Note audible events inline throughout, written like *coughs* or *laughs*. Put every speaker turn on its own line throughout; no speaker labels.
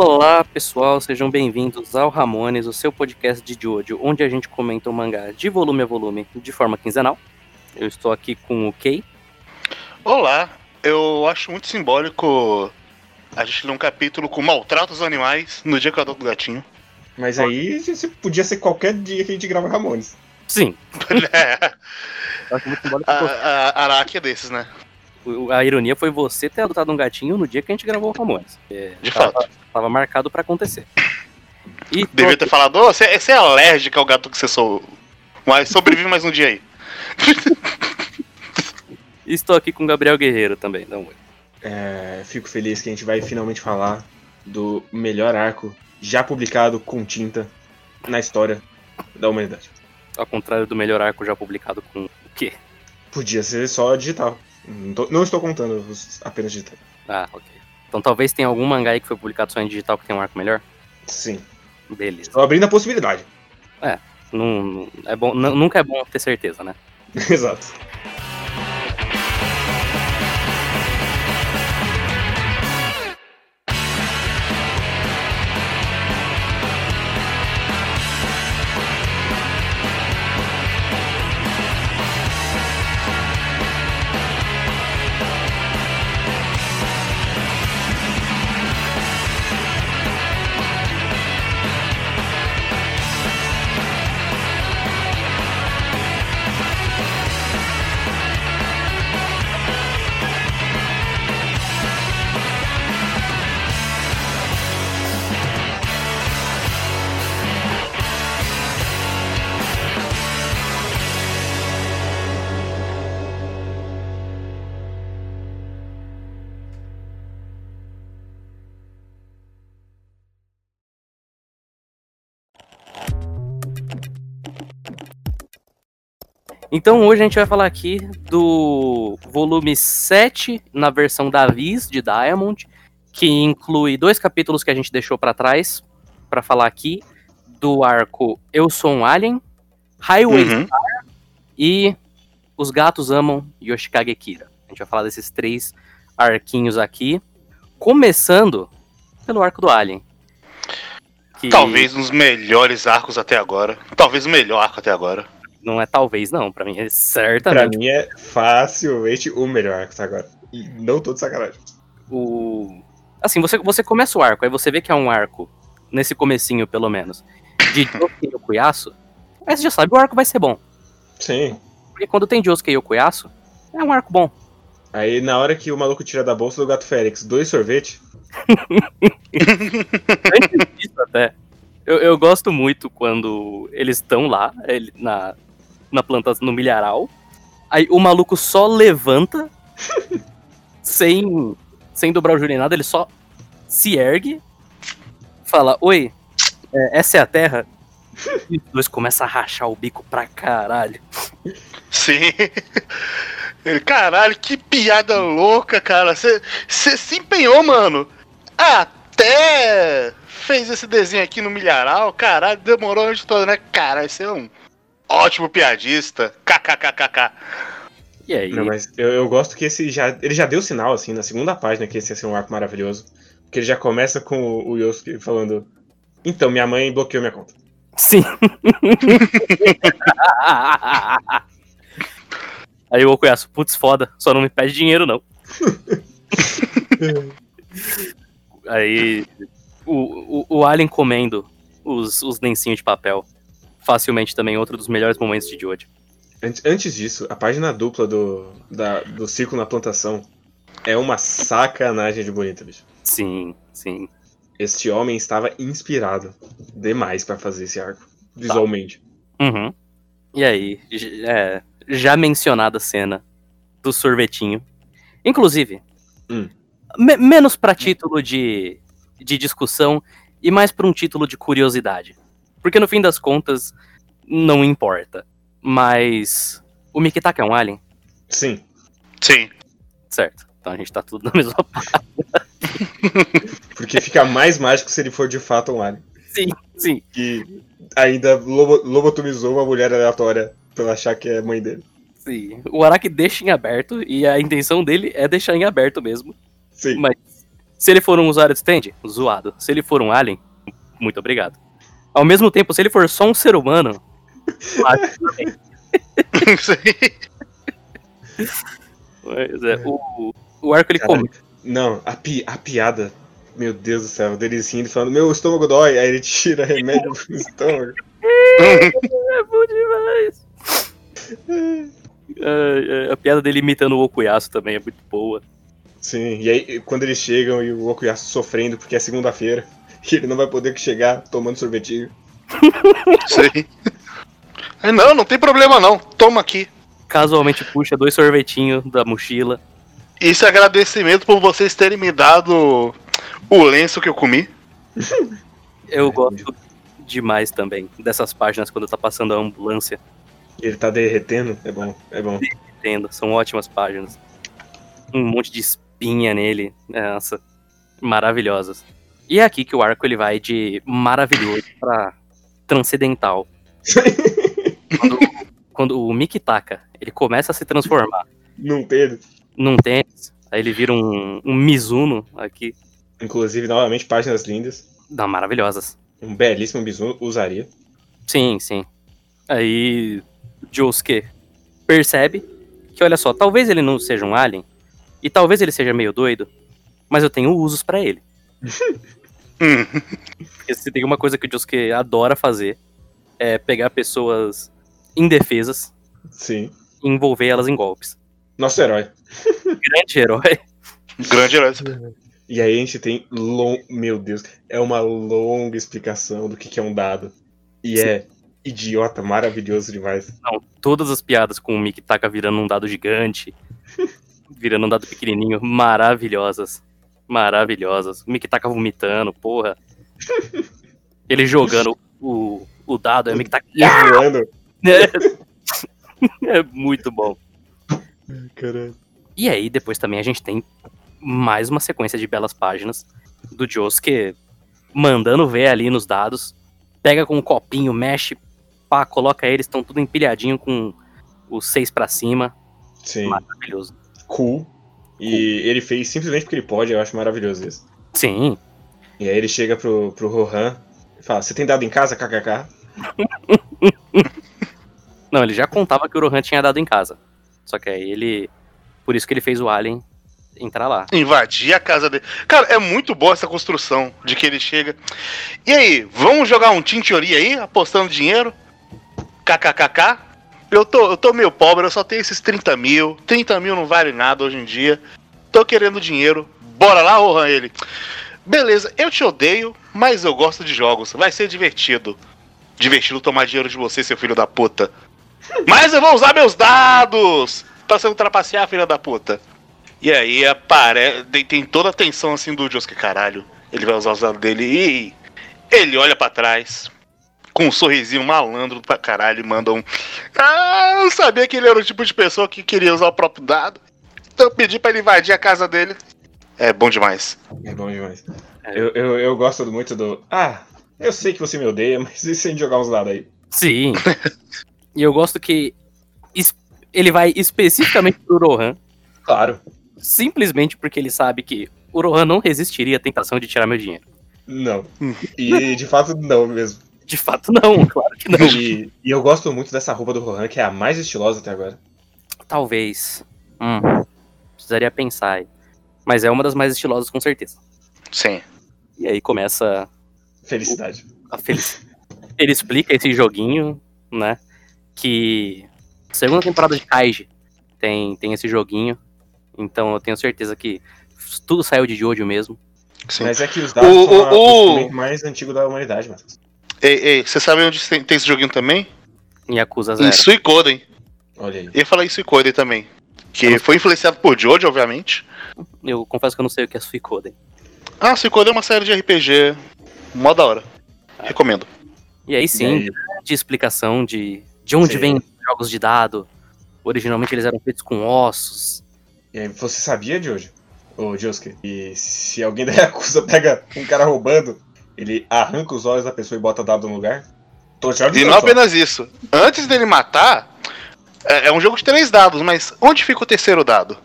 Olá pessoal, sejam bem-vindos ao Ramones, o seu podcast de Jojo, onde a gente comenta o mangá de volume a volume de forma quinzenal. Eu estou aqui com o Kei.
Olá, eu acho muito simbólico a gente ler um capítulo com maltratos animais no dia que eu adoto o gatinho.
Mas aí podia ser qualquer dia que a gente grava Ramones.
Sim. *laughs*
é,
Eu acho muito simbólico
a,
porque
a Araki é desses, né?
A ironia foi você ter adotado um gatinho no dia que a gente gravou o Ramones. É,
De
tava,
fato.
tava marcado pra acontecer. E
Devia ter falado, ô, você, é alérgica ao gato que você sou. Mas sobrevive mais um dia aí. *laughs*
estou aqui com o Gabriel Guerreiro também. Dá um oi.
É, fico feliz que a gente vai finalmente falar do melhor arco já publicado com tinta na história da humanidade.
Ao contrário do melhor arco já publicado com o quê?
Podia ser só digital. Não, tô- não estou contando apenas digital.
Ah, ok. Então talvez tenha algum mangá aí que foi publicado só em digital que tem um arco melhor?
Sim.
Beleza.
Estou abrindo a possibilidade.
Não, não- é bom, nu- nunca é bom ter certeza, né? *laughs*
Exato.
Então hoje a gente vai falar aqui do volume 7 na versão da Viz de Diamond, que inclui dois capítulos que a gente deixou pra trás pra falar aqui do arco Eu Sou um Alien, Highway
Uhum.
Star e Os Gatos Amam Yoshikage Kira. A gente vai falar desses três arquinhos aqui, começando pelo arco do Alien. que
Talvez um dos melhores arcos até agora. Talvez o melhor arco até agora.
Não é talvez não, pra mim é
Pra
certamente
mim é facilmente o melhor arco até agora. E não tô de sacanagem.
o. Assim, você, você começa o arco, aí você vê que é um arco, nesse comecinho pelo menos, de *laughs* Josuke Yokuyasu, aí você já sabe, o arco vai ser bom.
Sim.
Porque quando tem Josuke Yokuyasu, é um arco bom.
Aí na hora que o maluco tira da bolsa do gato Félix dois sorvetes, *laughs*
Antes disso até, eu, eu gosto muito quando eles estão lá, ele- na, na planta, no milharal, aí o maluco só levanta, *laughs* sem, sem dobrar o joelho nem nada, ele só se ergue, fala, oi, é, essa é a terra? E os dois começam a rachar o bico pra caralho.
Sim. Ele, Caralho, que piada louca, cara. Você se empenhou, mano. Até fez esse desenho aqui no milharal. Caralho, demorou a noite toda, né? Caralho, você é um ótimo piadista. KKKKK.
E aí,
Não, mas eu, eu gosto que esse já. Ele já deu sinal, assim, na segunda página, que esse ia ser um arco maravilhoso. Porque ele já começa com o, o Yosuke falando. Então, minha mãe bloqueou minha conta.
Sim. *laughs* Aí o Okuyasu, putz, foda, só não me pede dinheiro, não. *laughs* Aí o, o, o Alien comendo os, os lencinhos de papel. Facilmente também outro dos melhores momentos de Jojo.
Antes, disso, a página dupla do, da- do círculo na plantação é uma sacanagem de bonita, bicho.
Sim, sim.
Este homem estava inspirado demais pra fazer esse arco, visualmente.
Uhum. E aí, é, já mencionada a cena do sorvetinho. Inclusive,
Hum.
me- menos pra título de, de discussão e mais pra um título de curiosidade. Porque no fim das contas, não importa. Mas o Mikitaka é um alien,
Sim.
Sim.
certo? Então a gente tá tudo na *laughs* mesma parte.
Porque fica mais mágico se ele for de fato um alien.
Sim, sim.
Que ainda lobo- lobotomizou uma mulher aleatória pra achar que é mãe dele.
Sim. O Araki deixa em aberto e a intenção dele é deixar em aberto mesmo.
Sim.
Mas Se ele for um usuário de stand, zoado. Se ele for um alien, muito obrigado. Ao mesmo tempo, se ele for só um ser humano. *laughs* Mas é, o, o arco ele come.
Não, a, pi- a piada. Meu Deus do céu, dele assim, ele falando, meu estômago dói, aí ele tira remédio pro *laughs* estômago.
É bom demais. É, é, a piada dele imitando o Okuyasu também é muito boa.
Sim, e aí quando eles chegam e o Okuyasu sofrendo porque é segunda-feira, e *laughs* ele não vai poder chegar tomando sorvetinho. *laughs*
Aí. Aí, Não, não tem problema não. Toma aqui.
Casualmente puxa dois sorvetinhos da mochila.
Isso é agradecimento por vocês terem me dado o lenço que eu comi. *laughs*
Eu gosto demais também dessas páginas quando tá passando a ambulância.
Ele tá derretendo, é bom, é bom.
Entendo, são ótimas páginas. Um monte de espinha nele. Nossa, maravilhosas. E é aqui que o arco ele vai de maravilhoso pra transcendental. quando, *laughs* quando o Mikitaka ele começa a se transformar
Num Pedro.
num tênis, aí ele vira um, um Mizuno aqui.
Inclusive, novamente, páginas lindas.
Dá maravilhosas.
Um belíssimo bisu usaria.
Sim, sim. Aí Josuke percebe que, olha só, talvez ele não seja um alien, e talvez ele seja meio doido, mas eu tenho usos pra ele. *laughs*
Hum.
Porque se tem uma coisa que o Josuke adora fazer, é pegar pessoas indefesas
Sim.
e envolver elas em golpes.
Nosso herói.
Grande herói.
Grande herói.
E aí a gente tem long... Meu Deus, é uma longa explicação do que, que é um dado. E é idiota, maravilhoso demais.
Não, todas as piadas com o Mikitaka virando um dado gigante, *laughs* virando um dado pequenininho, maravilhosas. Maravilhosas. O Mikitaka vomitando, porra. Ele jogando o, o dado, aí o.
E voando. *laughs*
É muito bom.
Caralho.
E aí, depois também a gente tem mais uma sequência de belas páginas do Josuke mandando ver ali nos dados. Pega com um copinho, mexe, pá, coloca eles, estão tudo empilhadinho com os seis pra cima.
Sim,
Maravilhoso.
cool. E ele fez simplesmente porque ele pode, eu acho maravilhoso isso.
Sim,
E aí ele chega pro, pro Rohan e fala: Você tem dado em casa, kkk? *laughs*
Não, ele já contava que o Rohan tinha dado em casa. Só que aí ele. Por isso que ele fez o Alien entrar lá.
Invadir a casa dele. Cara, é muito boa essa construção de que ele chega. E aí, vamos jogar um Tintiori aí, apostando dinheiro? KKKK? Eu tô, eu tô meio pobre, eu só tenho esses 30 mil. 30 mil não vale nada hoje em dia. Tô querendo dinheiro. Bora lá, Rohan, ele. Beleza, eu te odeio, mas eu gosto de jogos. Vai ser divertido. Divertido tomar dinheiro de você, seu filho da puta. Mas eu vou usar meus dados! Pra você não trapacear, filha da puta. E aí aparece. Tem, toda a tensão assim do Josuke, caralho. Ele vai usar os dados dele e. Ele olha pra trás. Com um sorrisinho malandro pra caralho e manda um. Ah, eu sabia que ele era o tipo de pessoa que queria usar o próprio dado. Então eu pedi pra ele invadir a casa dele. É bom demais.
É bom demais.
É.
Eu, eu, eu gosto muito do. Ah, eu sei que você me odeia, *laughs* mas e se a gente jogar uns dados aí?
Sim. *laughs* e eu gosto que es- ele vai especificamente pro Rohan,
Claro.
simplesmente porque ele sabe que o Rohan não resistiria à tentação de tirar meu dinheiro.
Não. E de fato, não mesmo.
De fato, não, *laughs* claro que não.
E, e eu gosto muito dessa roupa do Rohan, que é a mais estilosa até agora.
Talvez. Hum, precisaria pensar aí. Mas é uma das mais estilosas, com certeza.
Sim.
E aí começa
Felicidade.
a felicidade. Ele explica esse joguinho, né? Que segunda temporada de Kaiji tem, tem esse joguinho. Então eu tenho certeza que tudo saiu de Jojo mesmo.
Sim.
Mas é que os dados
O-
são a-
o-
o
o-
instrumento mais antigo da humanidade, Matheus.
Ei, ei, você sabe onde tem, tem esse joguinho também?
Em Yakuza
Em
Zero.
Suicoden.
Olha aí.
Eu ia falar em Suicoden também. Que foi influenciado por Jojo, obviamente.
Eu confesso que eu não sei o que é Suicoden.
Ah, Suicoden é uma série de RPG. Mó da hora. Recomendo.
E aí
E
sim,
aí?
de explicação de, de onde
Sim.
vêm os jogos de dado. Originalmente eles eram feitos com ossos.
E aí, você sabia, Jojo? Ô, Josuke, e se alguém da Yakuza pega um cara roubando, ele arranca os olhos da pessoa e bota dado no lugar? Tô já
E não
só.
apenas isso. Antes dele matar, é, é um jogo de três dados, mas onde fica o terceiro dado?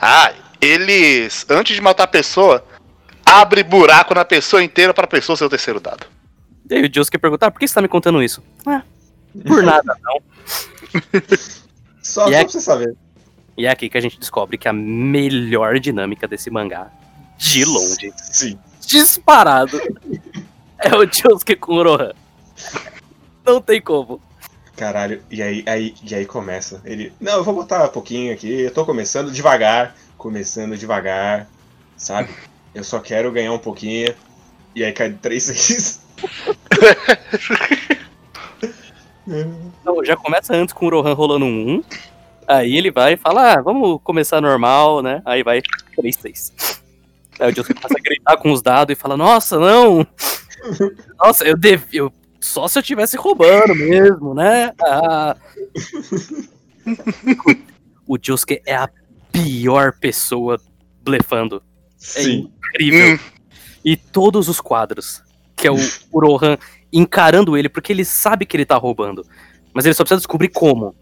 Ah, eles, antes de matar a pessoa, abre buraco na pessoa inteira pra pessoa ser o terceiro dado.
E aí o Josuke pergunta, ah, por que você tá me contando isso? Ah, por *laughs* nada, não. *laughs*
Só, só
é-
pra você saber.
E é aqui que a gente descobre que a melhor dinâmica desse mangá, de longe,
Sim.
disparado, *laughs* é o Josuke com o Rohan. Não tem como.
Caralho, e aí, aí, e aí começa. Ele. Não, eu vou botar um pouquinho aqui. Eu tô começando devagar. Começando devagar. Sabe? Eu só quero ganhar um pouquinho. E aí cai 3 6
Não, já começa antes com o Rohan rolando um 1. Aí ele vai e fala, ah, vamos começar normal, né? Aí vai 3-3. Aí o Josuke começa a gritar com os dados e fala, nossa, não! Nossa, eu devia. Eu... Só se eu tivesse roubando mesmo, né? Ah. o Josuke é a pior pessoa blefando. É
Sim.
incrível.
Hum.
E todos os quadros, que é o, o Rohan encarando ele, porque ele sabe que ele tá roubando. Mas ele só precisa descobrir como.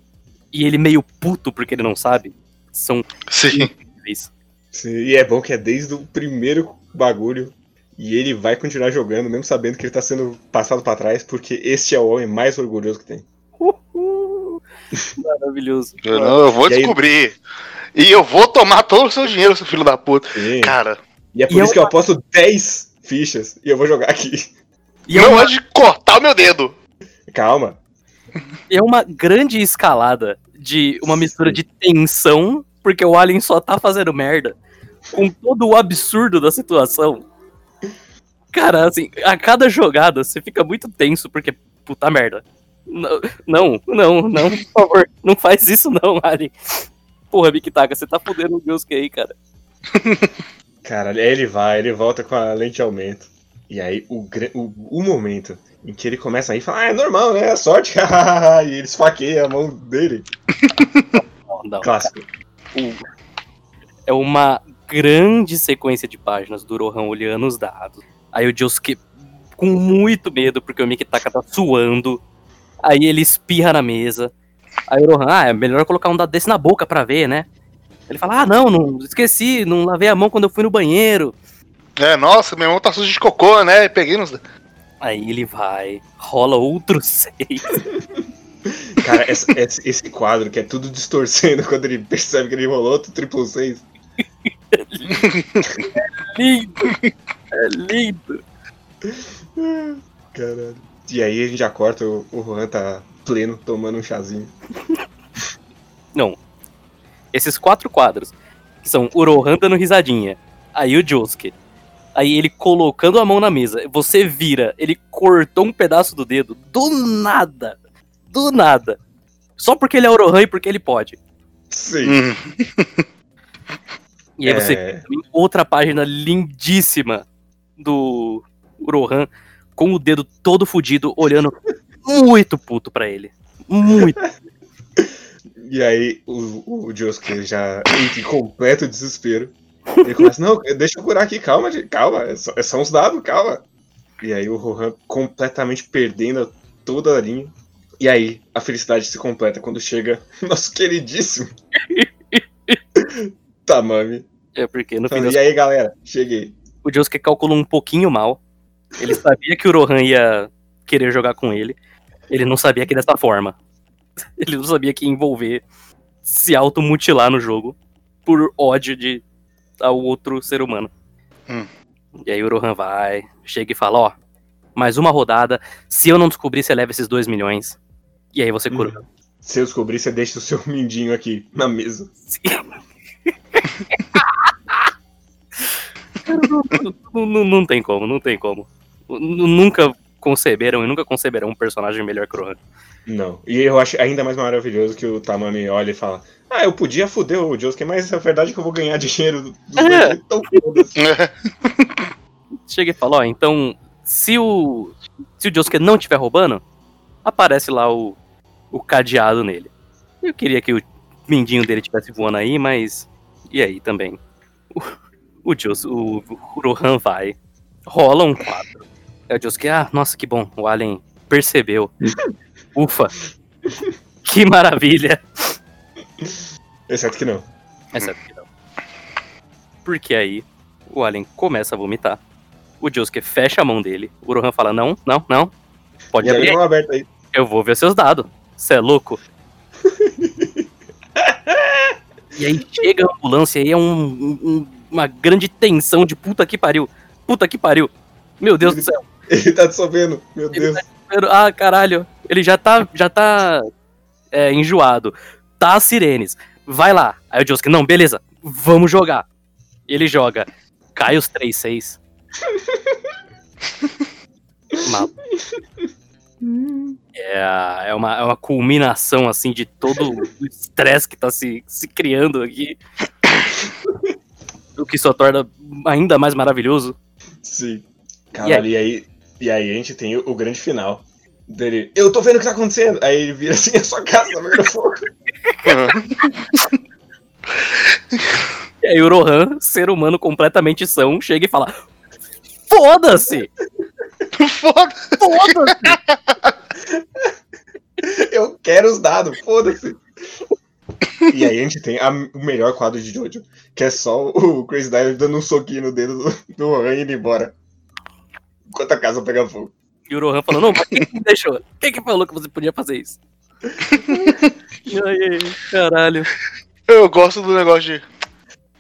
E ele meio puto porque ele não sabe. São
Sim.
incríveis.
Sim, E é bom que é desde o primeiro bagulho. E ele vai continuar jogando, mesmo sabendo que ele tá sendo passado pra trás, porque este é o homem mais orgulhoso que tem.
Uhul. *laughs* Maravilhoso.
Eu, não, eu vou
E aí-
descobrir. E eu vou tomar todo o seu dinheiro, seu filho da puta.
Sim.
Cara,
E é por
E é
isso que eu aposto 10 fichas e eu vou jogar aqui.
E é
não
uma,
é de cortar o meu dedo.
Calma.
é uma grande escalada de uma mistura de tensão, porque o Alien só tá fazendo merda, com todo o absurdo da situação. Cara, assim, a cada jogada você fica muito tenso, porque puta merda. Não, não, não, não, por favor, não faz isso não, Alien. Porra, Mikitaka, você tá fudendo o Gilsuke aí, cara. *laughs*
Cara, aí ele vai, ele volta com a lente de aumento. E aí o, o, o momento em que ele começa a ir e fala, ah, é normal, né? É sorte. *laughs* e ele esfaqueia a mão dele.
Não, não.
Clássico.
é uma grande sequência de páginas do Rohan olhando os dados. Aí o Josuke com muito medo, porque o Mikitaka tá suando. Aí ele espirra na mesa. Aí o Rohan, ah, é melhor colocar um dado desse na boca pra ver, né? Ele fala, ah, não, não esqueci, não lavei a mão quando eu fui no banheiro.
É, nossa, meu irmão tá sujo de cocô, né? Peguei nos.
Aí ele vai, rola outro *laughs* seis.
Cara, essa- esse, esse quadro que é tudo distorcendo *laughs* quando ele percebe que ele rolou outro triplo seis. *laughs*
lindo! É lindo!
Caralho. E aí a gente já corta, o, o Juan tá pleno, tomando um chazinho. *laughs*
Não. Esses quatro quadros, que são o Rohan dando risadinha, aí o Josuke, aí ele colocando a mão na mesa, você vira, ele cortou um pedaço do dedo, do nada, do nada. Só porque ele é o Rohan e porque ele pode.
Sim.
Hum. *laughs*
E aí você
É.
outra página lindíssima do Rohan com o dedo todo fudido, olhando muito puto pra ele. Muito. *laughs*
E aí o, o Josuke já entra em completo desespero. Ele começa, não, deixa eu curar aqui, calma, calma, é só, é só uns dados, calma. E aí o Rohan completamente perdendo toda a linha. E aí a felicidade se completa quando chega *laughs* nosso queridíssimo *laughs* Tamami.
É porque no fim das
e aí galera, cheguei.
O Josuke calculou um pouquinho mal. Ele sabia que o Rohan ia querer jogar com ele. Ele não sabia que dessa forma. *laughs* Ele não sabia que ia envolver se automutilar no jogo por ódio de ao outro ser humano.
Hum.
E aí o Rohan vai, chega e fala, ó, mais uma rodada, se eu não descobrir, você leva esses dois milhões. E aí você cura.
Se eu descobrir, você deixa o seu *laughs* mindinho aqui na mesa. *laughs*
não, não- não tem como, não tem como. Nunca conceberam e nunca conceberão um personagem melhor que o Rohan.
Não. E eu acho ainda mais maravilhoso que o Tamami olha e fala: Ah, eu podia foder o Josuke, mas a verdade é que eu vou ganhar dinheiro do- *laughs*
É.
então foda-se. *laughs*
chega e fala, ó, então, se o se o Josuke não estiver roubando, aparece lá o, o cadeado nele. Eu queria que o mindinho dele estivesse voando aí, mas e aí também? O, o, Jos, o, o Rohan vai, rola um quadro. É o Josuke, ah, nossa, que bom, o Alien percebeu. *laughs* Ufa, que maravilha.
Exceto que não.
Exceto que não. Porque aí O Alien começa a vomitar. O Josuke fecha a mão dele. O Rohan fala: Não, não, não. Pode
Já
abrir.
deu aberto aí.
Eu vou ver seus dados. Você é louco? *laughs* e aí chega a ambulância e é um- um- uma grande tensão de puta que pariu. Puta que pariu. Meu Deus do céu. *laughs*
Ele tá dissolvendo, meu
Ele
Deus.
Ah, caralho. Ele já tá, já tá é, enjoado. Tá as sirenes. Vai lá. Aí o Josuke, não, beleza. Vamos jogar. Ele joga. Cai os 3-6. *laughs* Mal. É, é, uma, é uma culminação, assim, de todo o estresse que tá se, se criando aqui. *laughs* O que só torna ainda mais maravilhoso.
Sim. Caralho, e aí, e aí a gente tem o, o grande final. Dele, eu tô vendo o que tá acontecendo. Aí ele vira assim, a sua casa tá pegando fogo.
E aí o Rohan, ser humano completamente são, chega e fala: Foda-se!
Foda.
Foda-se! *laughs*
Eu quero os dados, foda-se. E aí a gente tem a- o melhor quadro de Jojo, que é só o Crazy Diver dando um soquinho no dedo do, do Rohan e indo embora. Enquanto a casa pega fogo.
E o Rohan falou: Não, mas quem que deixou? Quem que falou que você podia fazer isso? *laughs* ai, ai, caralho.
Eu gosto do negócio de.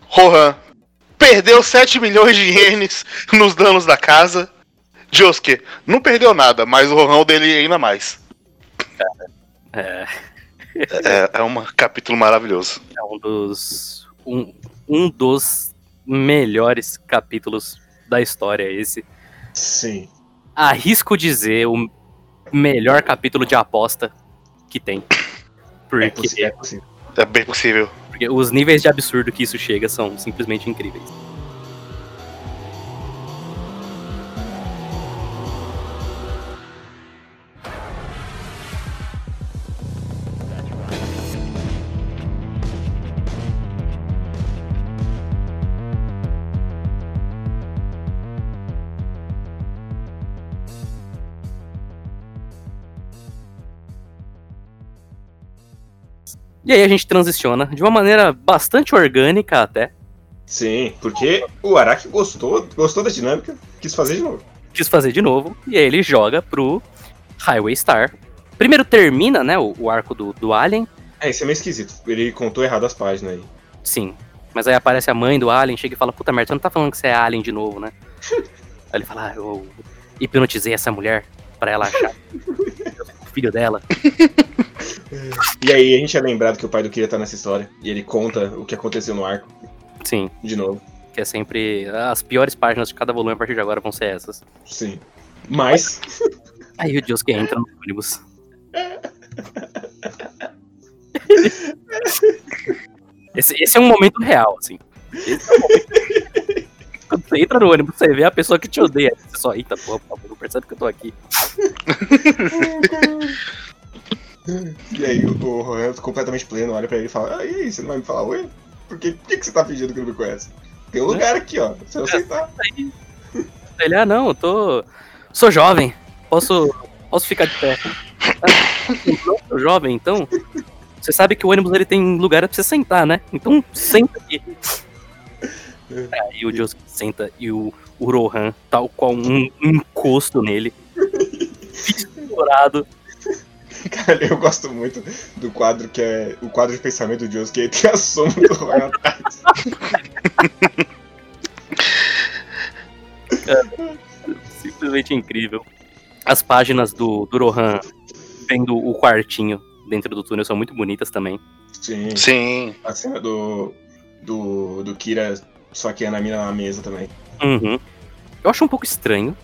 Rohan. Perdeu 7 milhões de ienes nos danos da casa. Josuke, não perdeu nada, mas o Rohan dele ainda mais.
É,
É, é um capítulo maravilhoso.
é um dos. Um, um dos melhores capítulos da história, esse.
Sim.
Arrisco dizer o melhor capítulo de aposta que tem.
É
Porque,
possível, é possível.
É bem possível.
porque os níveis de absurdo que isso chega são simplesmente incríveis. E aí a gente transiciona de uma maneira bastante orgânica até.
Sim, porque o Araki gostou, gostou da dinâmica, quis fazer de novo.
Quis fazer de novo. E aí ele joga pro Highway Star. Primeiro termina, né, o, o arco do, do Alien.
É, isso é meio esquisito. Ele contou errado as páginas aí.
Sim. Mas aí aparece a mãe do Alien, chega e fala, puta merda, você não tá falando que você é Alien de novo, né? *laughs* aí ele fala, ah, eu hipnotizei essa mulher pra ela achar *laughs* o filho dela. *laughs*
E aí a gente é lembrado que o pai do Kira tá nessa história. E ele conta o que aconteceu no arco,
Sim,
de novo.
que é sempre... As piores páginas de cada volume a partir de agora vão ser essas.
Sim. Mas, *laughs*
Aí o Josuke entra no ônibus. *laughs* Esse, esse é um momento real, assim. Esse é um momento... Quando você entra no ônibus, você vê a pessoa que te odeia. Você só, eita, porra, por favor, não percebe que eu tô aqui. *laughs*
completamente pleno olha pra ele e fala: Ah, e aí, você não vai me falar oi? Por que, por que, que você tá fingindo que não me conhece? Tem um lugar aqui, ó. Se eu aceitar.
Ele, ah, não, eu tô. Sou jovem. Posso. Posso ficar de pé. Ah, Não sou jovem, então. Você sabe que o ônibus ele tem lugar pra você sentar, né? Então senta aqui. Aí o Josuke senta e o, o Rohan, tal qual um encosto nele. *laughs* Dourado. *laughs*
Cara, eu gosto muito do quadro que é o quadro de pensamento do Deus, que tem a sombra do Rohan atrás.
Simplesmente incrível. As páginas do, do Rohan vendo o quartinho dentro do túnel são muito bonitas também.
Sim.
Sim.
A cena do. do. do Kira saqueando a mina na mesa também.
Uhum. Eu acho um pouco estranho.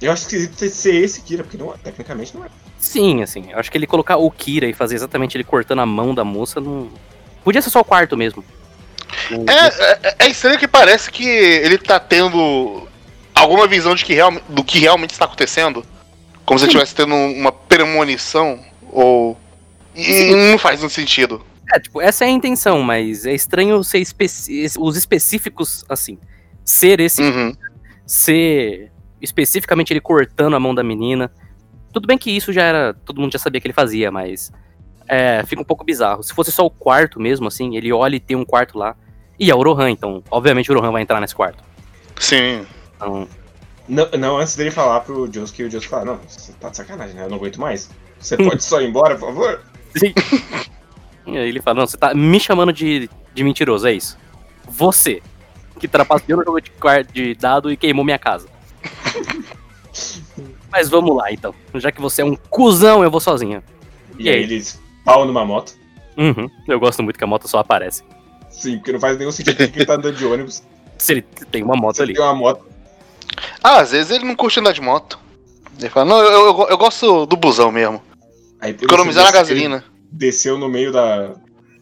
Eu acho esquisito ter- ser esse Kira, porque não, é- tecnicamente não é.
Sim, assim, eu acho que ele colocar o Kira e fazer exatamente ele cortando a mão da moça não. Podia ser só o quarto mesmo. O-
É, é, é estranho que parece que ele tá tendo alguma visão de que real, do que realmente está acontecendo. Como se ele estivesse tendo uma premonição. Ou. E não faz muito sentido.
É, tipo, essa é a intenção, mas é estranho ser especi- os específicos, assim. Ser esse,
Uhum.
ser especificamente ele cortando a mão da menina. Tudo bem que isso já era. Todo mundo já sabia que ele fazia, mas. É, fica um pouco bizarro. Se fosse só o quarto mesmo, assim, ele olha e tem um quarto lá. E é o Rohan, então, obviamente o Rohan vai entrar nesse quarto.
Sim.
Então,
Não, não, antes dele falar pro Josuke, o Josuke fala, não, você tá de sacanagem, né? Eu não aguento mais. Você pode só ir embora, por favor? *laughs*
Sim. E aí ele fala, não, você tá me chamando de, de mentiroso, é isso. Você, que trapaceou no jogo de, de dado e queimou minha casa. Mas vamos lá, então. Já que você é um cuzão, eu vou sozinho.
E aí eles pau numa moto.
Uhum. Eu gosto muito que a moto só aparece.
Sim, porque não faz nenhum sentido que ele tá andando de ônibus. *laughs*
Se ele tem uma moto
Você
ali.
tem uma moto.
Ah, às vezes ele não curte andar de moto. Ele fala, não, eu, eu, eu gosto do busão mesmo.
Aí,
Economizar na
ele
gasolina.
Desceu no meio da.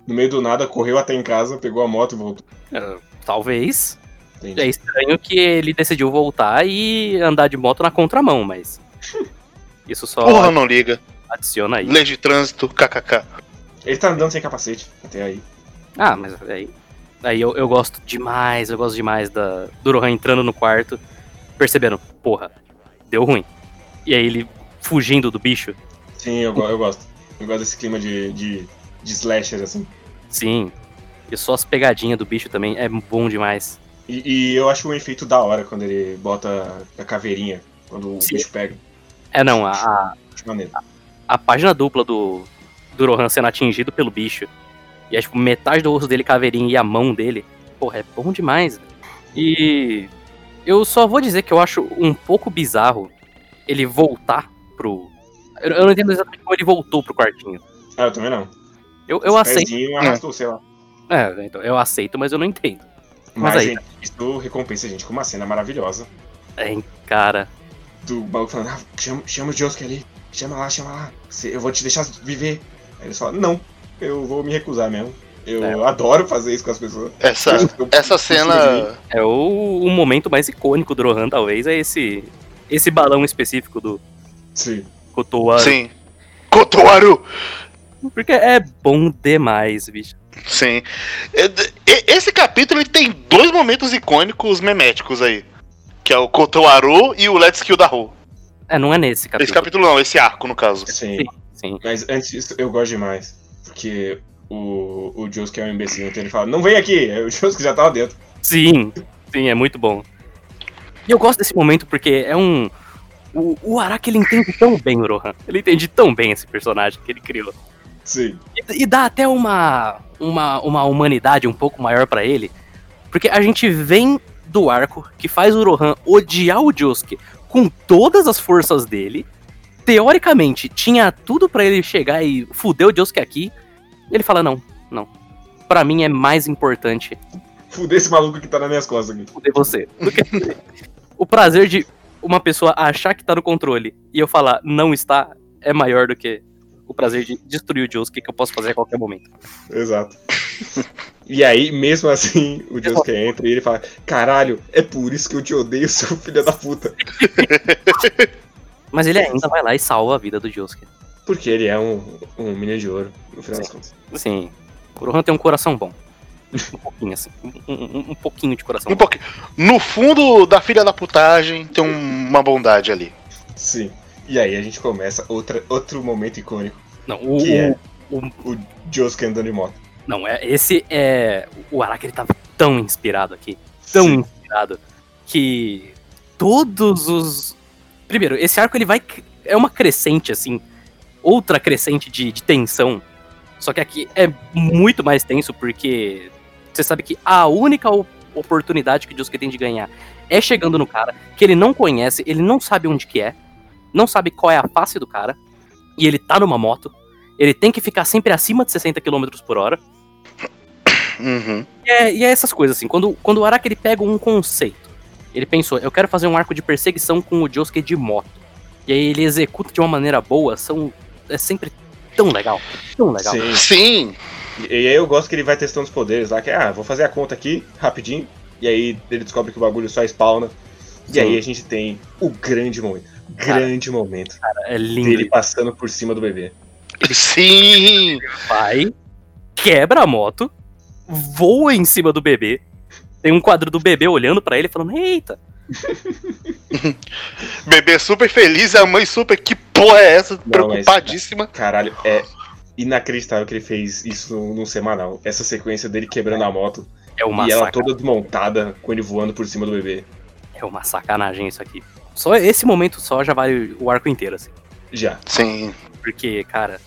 No meio do nada, correu até em casa, pegou a moto e voltou.
É, talvez.
Entendi.
É estranho que ele decidiu voltar e andar de moto na contramão, mas. *laughs* Isso só
Porra, não liga.
adiciona aí.
Lei de trânsito, kkk.
Ele tá andando sem capacete, até aí.
Ah, mas aí. Aí eu, eu gosto demais, eu gosto demais da, do Rohan entrando no quarto, percebendo, porra, deu ruim. E aí ele fugindo do bicho.
Sim, eu, eu gosto. Eu gosto desse clima de, de, de slasher, assim.
Sim. E só as pegadinhas do bicho também é bom demais.
E, e eu acho um efeito da hora quando ele bota a caveirinha, quando o
Sim.
bicho pega.
É não, a, a,
maneiro.
a página dupla do, do Rohan sendo atingido pelo bicho. E é tipo metade do osso dele caveirinha e a mão dele. Porra, é bom demais. E eu só vou dizer que eu acho um pouco bizarro ele voltar pro. Eu, eu não entendo exatamente como ele voltou pro quartinho.
Ah, eu também não.
Eu, eu aceito.
Arrastou, sei lá.
É, então, eu aceito, mas eu não entendo.
Mas,
Mas aí-
gente, isso recompensa a gente com uma cena maravilhosa.
É, cara.
Do maluco falando, ah, chama, chama o Josuke ali. Chama lá, chama lá. Eu vou te deixar viver. Aí eles falam, não, eu vou me recusar mesmo. Eu
É.
adoro fazer isso com as pessoas.
Essa,
Eu-
essa cena.
É o, o momento mais icônico do Rohan, talvez, é esse. Esse balão específico do
Sim.
Kotowaru.
Sim. Kotowaru!
Porque é bom demais, bicho.
Sim. E- Esse capítulo ele tem dois momentos icônicos meméticos aí. Que é o Kotowaru e o Let's Kill da Ru.
É, não é nesse capítulo.
Esse capítulo não, esse arco, no caso.
Sim.
Sim, sim.
Mas antes disso, eu gosto demais. Porque o, o Josuke é um imbecil, então ele fala, não vem aqui. Aí o Josuke já tava dentro.
Sim, sim, é muito bom. E eu gosto desse momento porque é um. O, o Araki ele entende tão bem o Rohan. Ele entende tão bem esse personagem que ele criou.
Sim.
E, e dá até uma, uma, uma humanidade um pouco maior pra ele. Porque a gente vem do arco que faz o Rohan odiar o Josuke com todas as forças dele. Teoricamente, tinha tudo pra ele chegar e fuder o Josuke aqui. Ele fala: não, não. Pra mim é mais importante
Fudei esse maluco que tá nas minhas costas aqui.
fuder você. O prazer de uma pessoa achar que tá no controle e eu falar não está é maior do que o prazer de destruir o Josuke que eu posso fazer a qualquer momento.
Exato. *laughs* E aí, mesmo assim, o Josuke entra e ele fala: Caralho, é por isso que eu te odeio, *laughs* seu filho da puta.
Mas ele ainda vai lá e salva a vida do Josuke.
Porque ele é um, um menino de ouro, no final das contas.
Sim, o Rohan tem um coração bom. Um pouquinho assim. Um, um- um pouquinho de coração
Um
bom.
pouquinho. No fundo da filha da putagem tem um- uma bondade ali.
Sim. E aí a gente começa outra, outro momento icônico.
Não, o,
Que é?
o-
O Josuke andando de moto.
não, é, esse é. O Araki ele tava tão inspirado aqui. Tão
Sim.
inspirado. Que todos os. Primeiro, esse arco ele vai. É uma crescente, assim. Outra crescente de, de tensão. Só que aqui é muito mais tenso, porque você sabe que a única oportunidade que o Josuke tem de ganhar é chegando no cara, que ele não conhece, ele não sabe onde que é, não sabe qual é a face do cara, e ele tá numa moto, ele tem que ficar sempre acima de 60 km por hora,
Uhum.
e é, e é essas coisas, assim, quando, quando o Araki ele pega um conceito, ele pensou, eu quero fazer um arco de perseguição com o Josuke de moto, e aí ele executa de uma maneira boa, são, é sempre tão legal, tão legal.
Sim.
Sim.
E e aí eu gosto que ele vai testando os poderes lá, que é, ah, vou fazer a conta aqui, rapidinho. E aí ele descobre que o bagulho só spawna. E aí a gente tem o grande momento. Grande momento.
É lindo.
Dele passando por cima do bebê.
Sim.
vai, quebra a moto, voa em cima do bebê. Tem um quadro do bebê olhando pra ele falando: Eita, *laughs*
Bebê super feliz, a mãe super. Que porra é essa?
mas-
Preocupadíssima.
Caralho, é inacreditável que ele fez isso num, semanal. Essa sequência dele quebrando a moto
é uma
e ela toda desmontada com ele voando por cima do bebê.
É uma sacanagem isso aqui. Só esse momento só já vale o arco inteiro, assim.
Já.
Sim.
Porque, cara,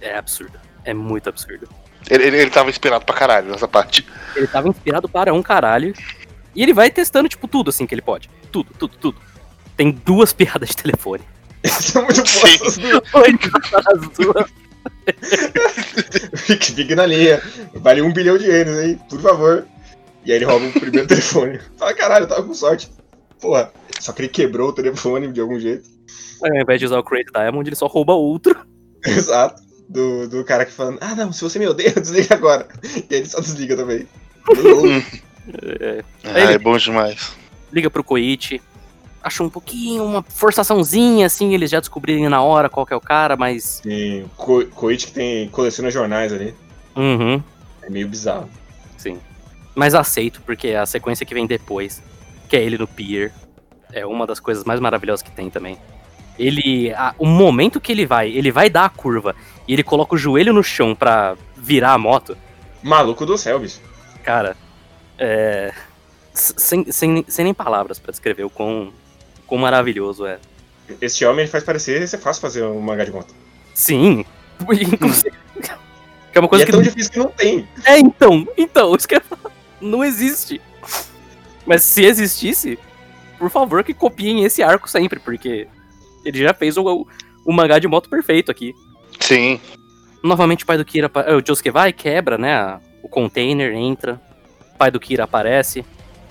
é absurdo. É muito absurdo.
Ele, ele, ele tava inspirado pra caralho nessa parte.
Ele tava inspirado para um caralho. E ele vai testando, tipo, tudo assim que ele pode. Tudo, tudo, tudo. Tem duas *laughs* piadas de telefone.
São muito boas
as duas.
Fique, fique na linha. Vale um bilhão de ienes, hein? Por favor. E aí ele rouba o primeiro *laughs* telefone. Fala, caralho, eu tava com sorte. Porra. Só que ele quebrou o telefone de algum jeito.
Ao invés de usar o Crazy Diamond, ele só rouba outro. *laughs*
Exato. Do, do cara que falando, ah não, se você me odeia, *laughs* desliga agora. E aí ele só desliga também.
É,
Ah,
Ele-
é bom demais.
liga pro Koichi. Acha um pouquinho, uma forçaçãozinha, assim, eles já descobrirem na hora qual que é o cara, mas.
Sim, Ko- Koichi que tem, coleciona jornais ali.
Uhum,
É meio bizarro.
sim. Mas aceito, porque a sequência que vem depois, que é ele no pier, é uma das coisas mais maravilhosas que tem também. Ele. a- o momento que ele vai, ele vai dar a curva e ele coloca o joelho no chão pra virar a moto,
Maluco do céu, bicho.
cara. É. Sem, sem, sem nem palavras pra descrever o quão, quão maravilhoso é.
Esse homem ele faz parecer ser fácil fazer um mangá de moto.
Sim. *laughs* Inclusive. Que é uma
E
coisa
é
que.
tão difícil que não tem.
É, então. Então, isso que eu. Não existe. Mas se existisse, por favor, que copiem esse arco sempre, porque ele já fez o, o mangá de moto perfeito aqui.
Sim.
Novamente o pai do Kira. é, O Josuke vai, quebra, né? O container, entra. O pai do Kira aparece.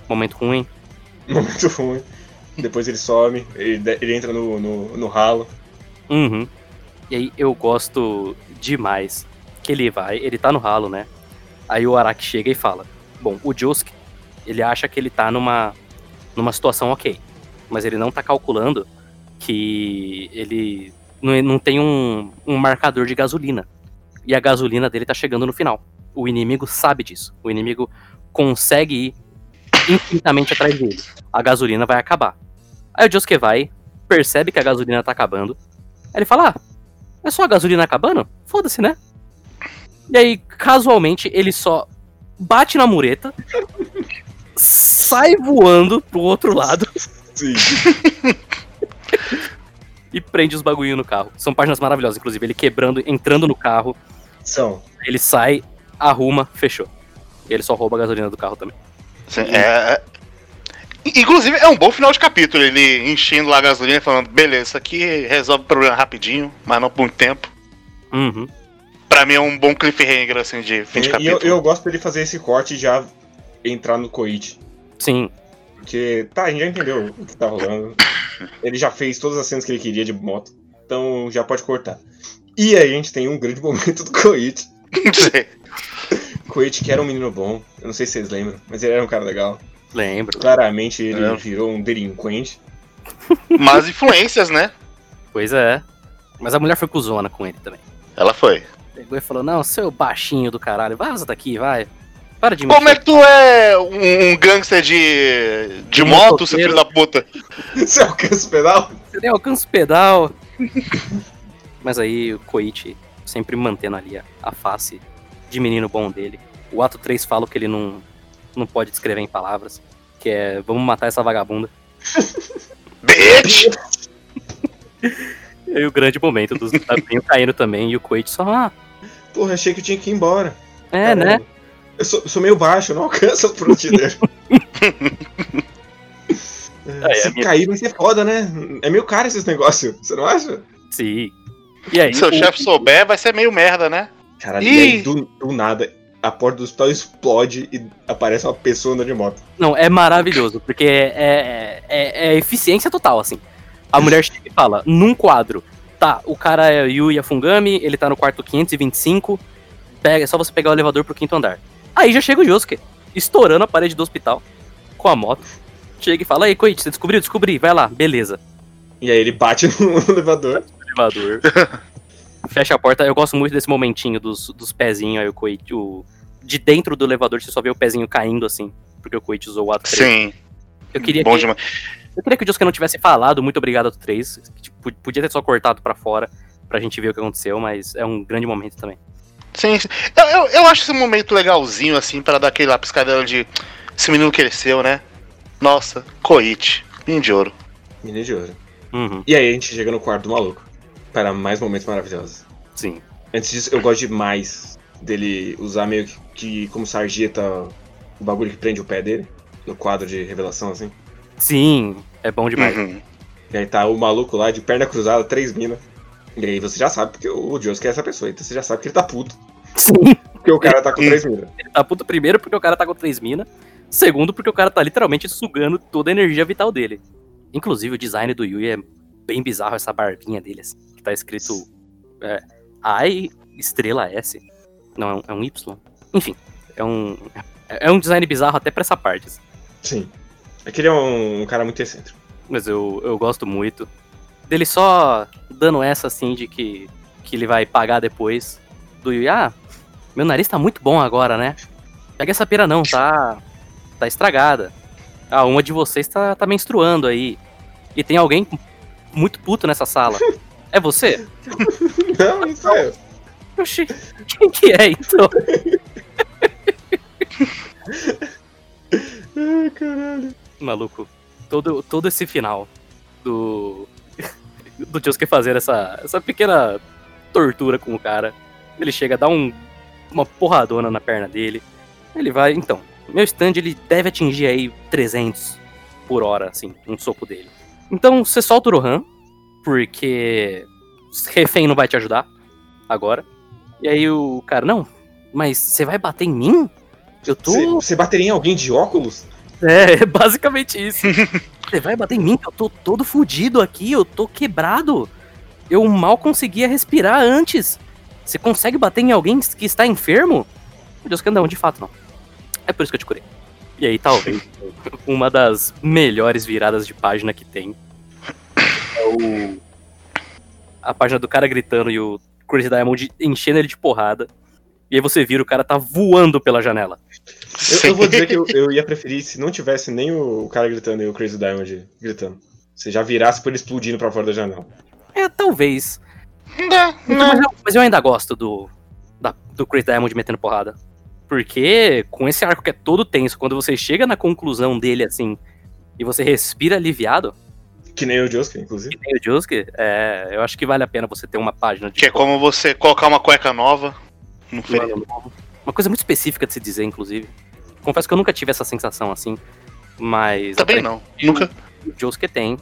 Momento ruim. *laughs*
Muito ruim. Depois ele some, ele, ele entra no, no, no ralo.
Uhum. E aí eu gosto demais que ele vai, ele tá no ralo, né? Aí o Araki chega e fala: Bom, o Josuke, ele acha que ele tá numa, numa situação ok. Mas ele não tá calculando que ele não, não tem um, um marcador de gasolina. E a gasolina dele tá chegando no final. O inimigo sabe disso. O inimigo consegue ir infinitamente atrás dele. A gasolina vai acabar. Aí o Josuke vai, percebe que a gasolina tá acabando. Aí ele fala: Ah, é só a gasolina acabando? Foda-se, né? E aí, casualmente, ele só bate na mureta, sai voando pro outro lado
Sim. *laughs*
e prende os bagulhinhos no carro. São páginas maravilhosas, inclusive. Ele quebrando, entrando no carro,
São.
ele sai, arruma, fechou. E ele só rouba a gasolina do carro também.
Sim, é, é- Inclusive, é um bom final de capítulo. Ele enchendo lá a gasolina e falando: beleza, isso aqui resolve o problema rapidinho, mas não por muito tempo.
Uhum.
Pra mim é um bom cliffhanger, assim, de fim de
E eu,
capítulo.
eu gosto dele fazer esse corte já entrar no Koichi.
Sim.
Porque, tá, a gente já entendeu o que tá rolando. Ele já fez todas as cenas que ele queria de moto. Então já pode cortar. E aí a gente tem um grande *laughs* momento do Koichi. *laughs* Koichi que era um menino bom. Eu não sei se vocês lembram, mas ele era um cara legal.
Lembro.
Claramente ele
É.
virou um delinquente. *laughs*
Mas influências, né?
Pois é. Mas a mulher foi cuzona com ele também.
Ela foi.
Pegou e falou: Não, seu baixinho do caralho, vaza daqui, vai. Para de
Como é
encher."
que tu é um, um gangster de, de moto, seu filho da puta? *laughs*
Você alcança o pedal?
Você nem alcança o pedal. Mas aí o Koichi sempre mantendo ali a, a face de menino bom dele. O ato 3 fala o que ele não, não pode descrever em palavras. Que é, vamos matar essa vagabunda. *laughs*
Bitch! *laughs*
E aí o grande momento dos tapinhos caindo também. E o Koichi só, ah,
Porra, achei que eu tinha que ir embora.
é, né?
Eu sou, sou meio baixo, eu não alcanço a fronteira.
Aí, *laughs*
Se
a minha-
cair vai ser foda, né? É meio caro esses negócios, você não acha?
Sim. E aí,
Se o
o-
chefe souber, vai ser meio merda, né?
Caralho,
Ih!
e aí do, do nada a porta do hospital explode e aparece uma pessoa andando de moto.
Não, é maravilhoso, porque é, é, é- é eficiência total, assim. A mulher chega e fala, num quadro, tá, o cara é Yu Yafungami, ele tá no quarto 525, pega, é só você pegar o elevador pro quinto andar. Aí já chega o Josuke, estourando a parede do hospital, com a moto. Chega e fala, aí, Koichi, você descobriu? Descobri, vai lá, beleza.
E aí ele bate *laughs* no elevador.
Elevador. *laughs* Fecha a porta, eu gosto muito desse momentinho dos, dos pezinhos, aí o Koichi, o, de dentro do elevador você só vê o pezinho caindo, assim, porque o Koichi usou o ato 3.
Sim,
Eu queria
bom
que
demais.
Eu queria que o Josuke não tivesse falado muito obrigado ao 3. Tipo, podia ter só cortado pra fora pra gente ver o que aconteceu, mas é um grande momento também.
Sim, sim. Eu, eu, eu acho esse momento legalzinho, assim, pra dar aquele lá piscadela de. Esse menino cresceu, né? Nossa, Koichi. Menino de ouro.
Menino de ouro.
Uhum,
E aí a gente chega no quarto do maluco. Para mais momentos maravilhosos.
sim.
Antes disso, eu gosto demais dele usar meio que, que como sarjeta o bagulho que prende o pé dele. No quadro de revelação, assim.
Sim, é bom demais.
Uhum.
E aí tá o maluco lá de perna cruzada, três minas. E aí você já sabe porque o Josuke é essa pessoa. Então você já sabe que ele tá puto.
Sim.
Porque o cara tá com três minas.
Ele tá puto primeiro porque o cara tá com três minas. Segundo, porque o cara tá literalmente sugando toda a energia vital dele. Inclusive, o design do Yui é bem bizarro, essa barbinha dele, assim, que tá escrito é, I estrela S. Não, é um, é um Y. Enfim, é um, é é um design bizarro até pra essa parte. assim.
Sim. É que ele é um, um cara muito excêntrico.
Mas eu, eu gosto muito dele só dando essa assim de que, que ele vai pagar depois. Do Yui, ah, meu nariz tá muito bom agora, né? Pega essa pera não, tá. tá estragada. Ah, uma de vocês tá, tá menstruando aí. E tem alguém muito puto nessa sala. *laughs* É você?
Não, isso é.
Oxi, quem que é então? *laughs*
Ai, caralho.
Maluco, todo, todo esse final do. Do Josuke fazer essa, essa pequena tortura com o cara. Ele chega dar um, uma porradona na perna dele. Ele vai, então, meu stand ele deve atingir aí 300 por hora, assim, um soco dele. Então você solta o Rohan, porque refém não vai te ajudar agora. E aí o cara, não, mas você vai bater em mim? Eu tô.
Você bateria em alguém de óculos?
É, é basicamente isso. *laughs* Você vai bater em mim, eu tô todo fudido aqui, eu tô quebrado. Eu mal conseguia respirar antes. Você consegue bater em alguém que está enfermo? Meu Deus, que não, de fato não. É por isso que eu te curei. E aí, talvez, *laughs* uma das melhores viradas de página que tem é o. A página do cara gritando e o Crazy Diamond enchendo ele de porrada. E aí você vira o cara tá voando pela janela.
Eu, eu vou dizer que eu, eu ia preferir se não tivesse nem o cara gritando e o Crazy Diamond gritando. Você já virasse por ele explodindo pra fora da janela.
É, talvez.
Não,
Mas
não.
eu, mas eu ainda gosto do, da- do Chris Diamond metendo porrada. Porque com esse arco que é todo tenso, quando você chega na conclusão dele assim, e você respira aliviado,
Que nem o Josuke, inclusive.
que nem o Josuke, é, eu acho que vale a pena você ter uma página de
Que é como você colocar uma cueca nova no feriado.
Uma coisa muito específica de se dizer, inclusive. Confesso que eu nunca tive essa sensação assim, mas
Também não. Nunca.
o Josuke tem,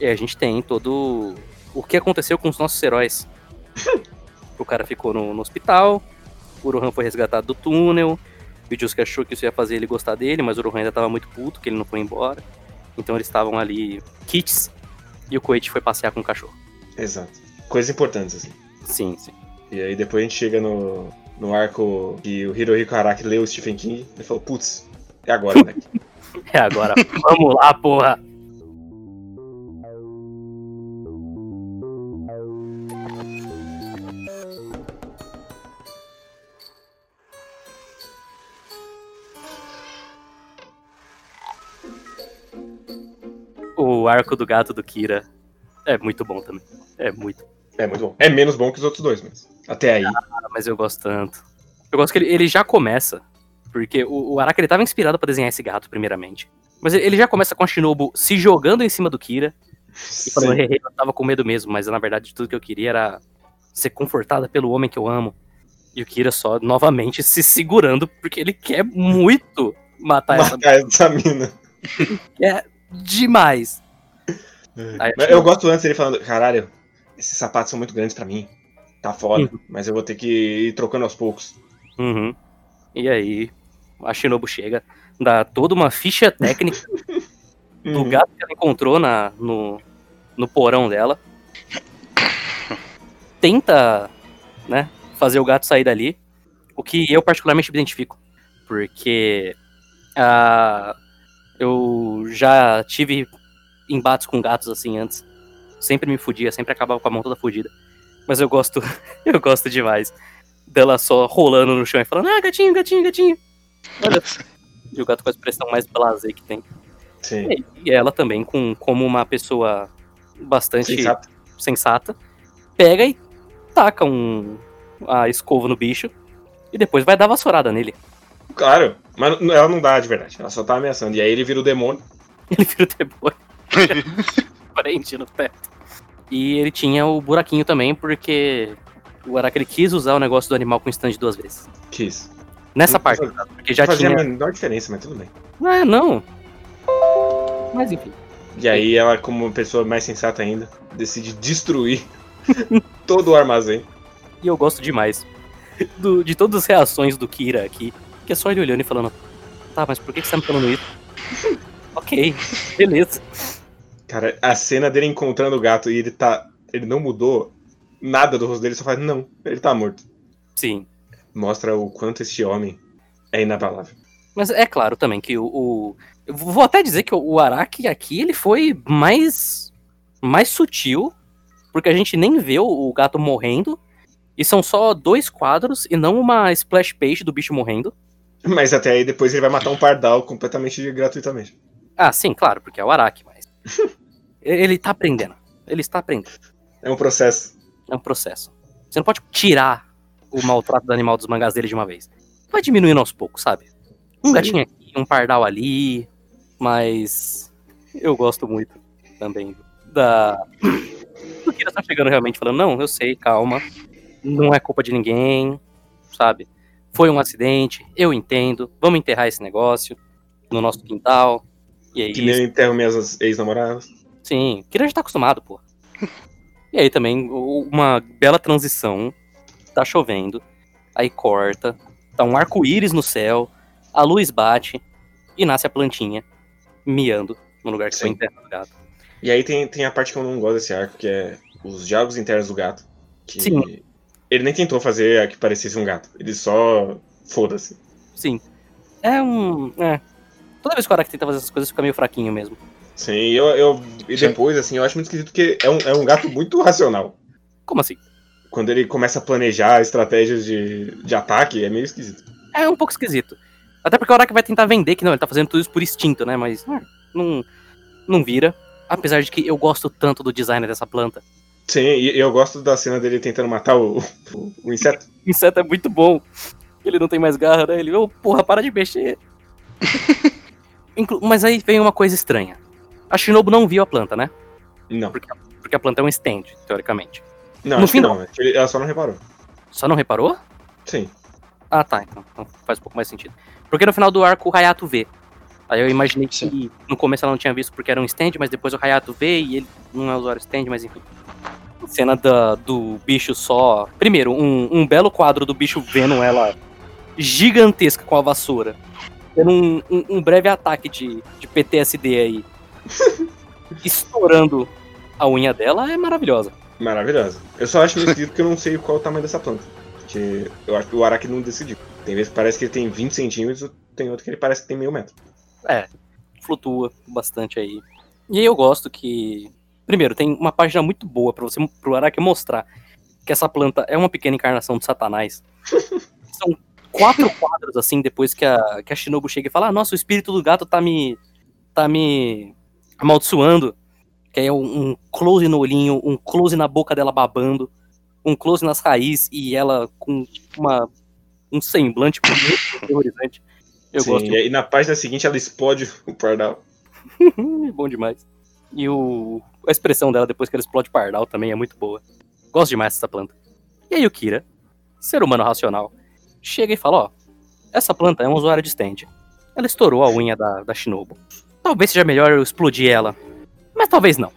e a gente tem todo o que aconteceu com os nossos heróis. o cara ficou no, no hospital, o Rohan foi resgatado do túnel, e o Josuke achou que isso ia fazer ele gostar dele, mas o Rohan ainda tava muito puto, que ele não foi embora. Então eles estavam ali kits, e o Koichi foi passear com o cachorro.
Exato. Coisas importantes, assim.
Sim, sim.
E aí depois a gente chega no, no arco que o Hirohiko Araki leu o Stephen King e falou, putz, é agora, moleque. *laughs*
É agora, vamos lá, porra! O arco do gato do Kira é muito bom também. É muito.
É muito bom. É menos bom que os outros dois, mas até aí.
Ah, mas eu gosto tanto. Eu gosto que ele, ele já começa. Porque o, o Araki ele tava inspirado pra desenhar esse gato, primeiramente. Mas ele, ele já começa com a Shinobu se jogando em cima do Kira. E falando,
Sim.
"Hehe, eu tava com medo mesmo, mas na verdade tudo que eu queria era ser confortada pelo homem que eu amo. E o Kira só novamente se segurando, porque ele quer muito matar essa
Matar essa mina. *laughs*
é demais. Aí,
Mas eu gosto antes dele falando, caralho, esses sapatos são muito grandes pra mim. Tá foda, mas eu vou ter que ir trocando aos poucos.
Uhum. E aí, a Shinobu chega, dá toda uma ficha técnica *laughs* do
Uhum.
gato que ela encontrou na, no, no porão dela. Tenta, né, fazer o gato sair dali. O que eu particularmente me identifico. Porque ah, eu já tive embates com gatos assim antes. Sempre me fudia, sempre acabava com a mão toda fudida. Mas eu gosto, *laughs* eu gosto demais dela só rolando no chão e falando, ah, gatinho, gatinho, gatinho. Olha. E o gato com a expressão mais blazer que tem.
Sim.
E ela também, com, como uma pessoa bastante
Sensato.
sensata, pega e taca um, a escova no bicho e depois vai dar vassourada nele.
Claro, mas ela não dá de verdade. Ela só tá ameaçando. E aí ele vira o demônio. *laughs*
Ele vira o demônio. *laughs* Prende no teto. E ele tinha o buraquinho também, porque o Araki quis usar o negócio do animal com stand duas vezes.
Quis.
Nessa
Não
parte,
fazia-
porque já
Não fazia
tinha.
a menor diferença, mas tudo bem.
Ah, não. Mas enfim.
E aí ela, como uma pessoa mais sensata ainda, decide destruir *laughs* todo o armazém.
E eu gosto demais do- de todas as reações do Kira aqui, que é só ele olhando e falando: Tá, mas por que, que você tá me falando isso? *laughs* ok, beleza.
Cara, a cena dele encontrando o gato e ele tá. Ele não mudou nada do rosto dele, só faz, não, ele tá morto.
Sim.
Mostra o quanto esse homem é inabalável.
Mas é claro também que o. o- vou até dizer que o Araki aqui ele foi mais. mais sutil, porque a gente nem vê o, o gato morrendo. E são só dois quadros e não uma splash page do bicho morrendo.
Mas até aí depois ele vai matar um pardal completamente gratuitamente.
Ah, sim, claro, porque é o Araki, mas. *laughs* ele tá aprendendo. Ele está aprendendo.
É um processo.
É um processo. Você não pode tirar o maltrato do animal dos mangás dele de uma vez. Vai diminuindo aos poucos, sabe? Um
Sim.
gatinho aqui, um pardal ali, mas eu gosto muito também da. *coughs* Do Kira tá chegando realmente falando, não, eu sei, calma. Não é culpa de ninguém, sabe? Foi um acidente, eu entendo. Vamos enterrar esse negócio no nosso quintal. E é
Que
isso.
nem eu enterro minhas ex-namoradas.
Sim, Kira já tá acostumado, pô. *laughs* E aí também, uma bela transição. Tá chovendo, aí corta, tá um arco-íris no céu, a luz bate e nasce a plantinha miando no lugar que foi
Sim.
enterrado o gato.
E aí tem, tem a parte que eu não gosto desse arco, que é os diálogos internos do gato. Que
Sim.
ele nem tentou fazer a que parecesse um gato. Ele só. Foda-se.
Sim. É um. É. Toda vez que o Araki tenta fazer essas coisas fica meio fraquinho mesmo.
Sim, e eu, eu, e depois, assim, eu acho muito esquisito porque é um, é um gato muito racional.
Como assim?
Quando ele começa a planejar estratégias de, de ataque, é meio esquisito.
É um pouco esquisito. Até porque o Araki vai tentar vender que não, ele tá fazendo tudo isso por instinto, né? Mas ah, não, não vira. Apesar de que eu gosto tanto do design dessa planta.
Sim, e eu gosto da cena dele tentando matar o, o, o inseto. *laughs*
O inseto é muito bom. Ele não tem mais garra, né? Ele, ô, porra, para de mexer. *laughs* Mas aí vem uma coisa estranha. A Shinobu não viu a planta, né?
Não.
Porque a planta é um stand, teoricamente.
Não,
No final.
não. ele- Ela só não reparou.
Só não reparou?
Sim.
Ah, tá. Então, então faz um pouco mais sentido. Porque no final do arco o Hayato vê. Aí eu imaginei que no começo ela não tinha visto porque era um stand, mas depois o Hayato vê e ele não é usuário stand, mas enfim. Cena da, do bicho só. Primeiro, um, um belo quadro do bicho vendo ela gigantesca com a vassoura. Tendo um, um, um breve ataque de, de PTSD aí. Estourando a unha dela é maravilhosa.
Maravilhosa. Eu só acho meio esquisito porque eu não sei qual é o tamanho dessa planta. Porque eu acho que o Araki não decidiu. Tem vezes que parece que ele tem 20 centímetros, tem outro que ele parece que tem meio metro.
É, flutua bastante aí. E aí eu gosto que. Primeiro, tem uma página muito boa pra você pro Araki mostrar que essa planta é uma pequena encarnação de Satanás. *laughs* São quatro quadros, assim, depois que a, que a Shinobu chega e fala: ah, nossa, o espírito do gato tá me. tá me amaldiçoando. Que é um, um close no olhinho, um close na boca dela babando, um close nas raízes e ela com uma, um semblante muito terrorizante. Eu
Sim,
gosto
E na página seguinte ela explode o pardal. *laughs*
bom demais. E o, a expressão dela depois que ela explode pardal também é muito boa. Gosto demais dessa planta. E aí o Kira, ser humano racional, chega e fala, ó, essa planta é um usuário de stand. Ela estourou a unha da, da Shinobu. Talvez seja melhor eu explodir ela. Mas talvez não.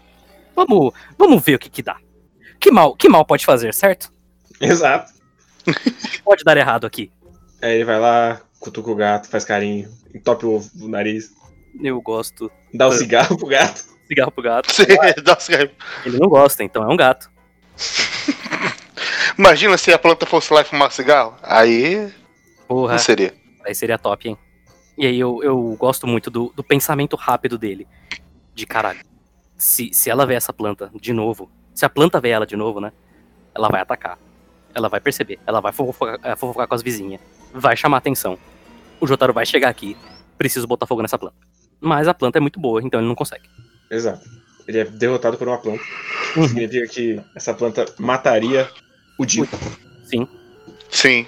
Vamos, vamos ver o que que dá. Que mal, que mal pode fazer, certo?
Exato.
O *laughs* que pode dar errado aqui?
Aí ele vai lá, cutuca o gato, faz carinho, entope o, o nariz,
Eu gosto.
dá o
É.
cigarro pro gato. *laughs*
Cigarro pro gato.
Sim, nossa,
Ele não gosta, então é um gato. *laughs*
Imagina se a planta fosse lá e fumar cigarro. Aí
Porra.
não seria.
Aí seria top, hein? E aí eu, eu gosto muito do, do pensamento rápido dele. De caralho. Se, se ela vê essa planta de novo, se a planta vê ela de novo, né? Ela vai atacar. Ela vai perceber. Ela vai fofocar, eh, fofocar com as vizinhas. Vai chamar atenção. O Jotaro vai chegar aqui. Preciso botar fogo nessa planta. Mas a planta é muito boa, então ele não consegue.
Exato. Ele é derrotado por uma planta.
Uhum.
Significa que essa planta mataria o Dio.
Sim.
Sim.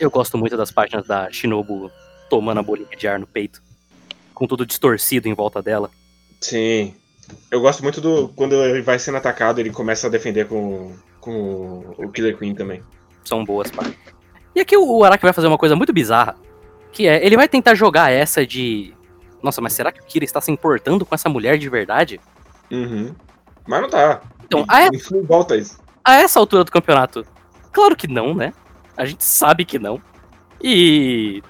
Eu gosto muito das páginas da Shinobu tomando a bolinha de ar no peito. Com tudo distorcido em volta dela.
Sim. Eu gosto muito do. Quando ele vai sendo atacado, ele começa a defender com, com o Killer Queen também.
São boas partes. E aqui o Araki vai fazer uma coisa muito bizarra. Que é, ele vai tentar jogar essa de. Nossa, mas será que o Kira está se importando com essa mulher de verdade?
Uhum. Mas não tá.
Então, a,
Não volta isso.
a essa altura do campeonato, claro que não, né? A gente sabe que não. E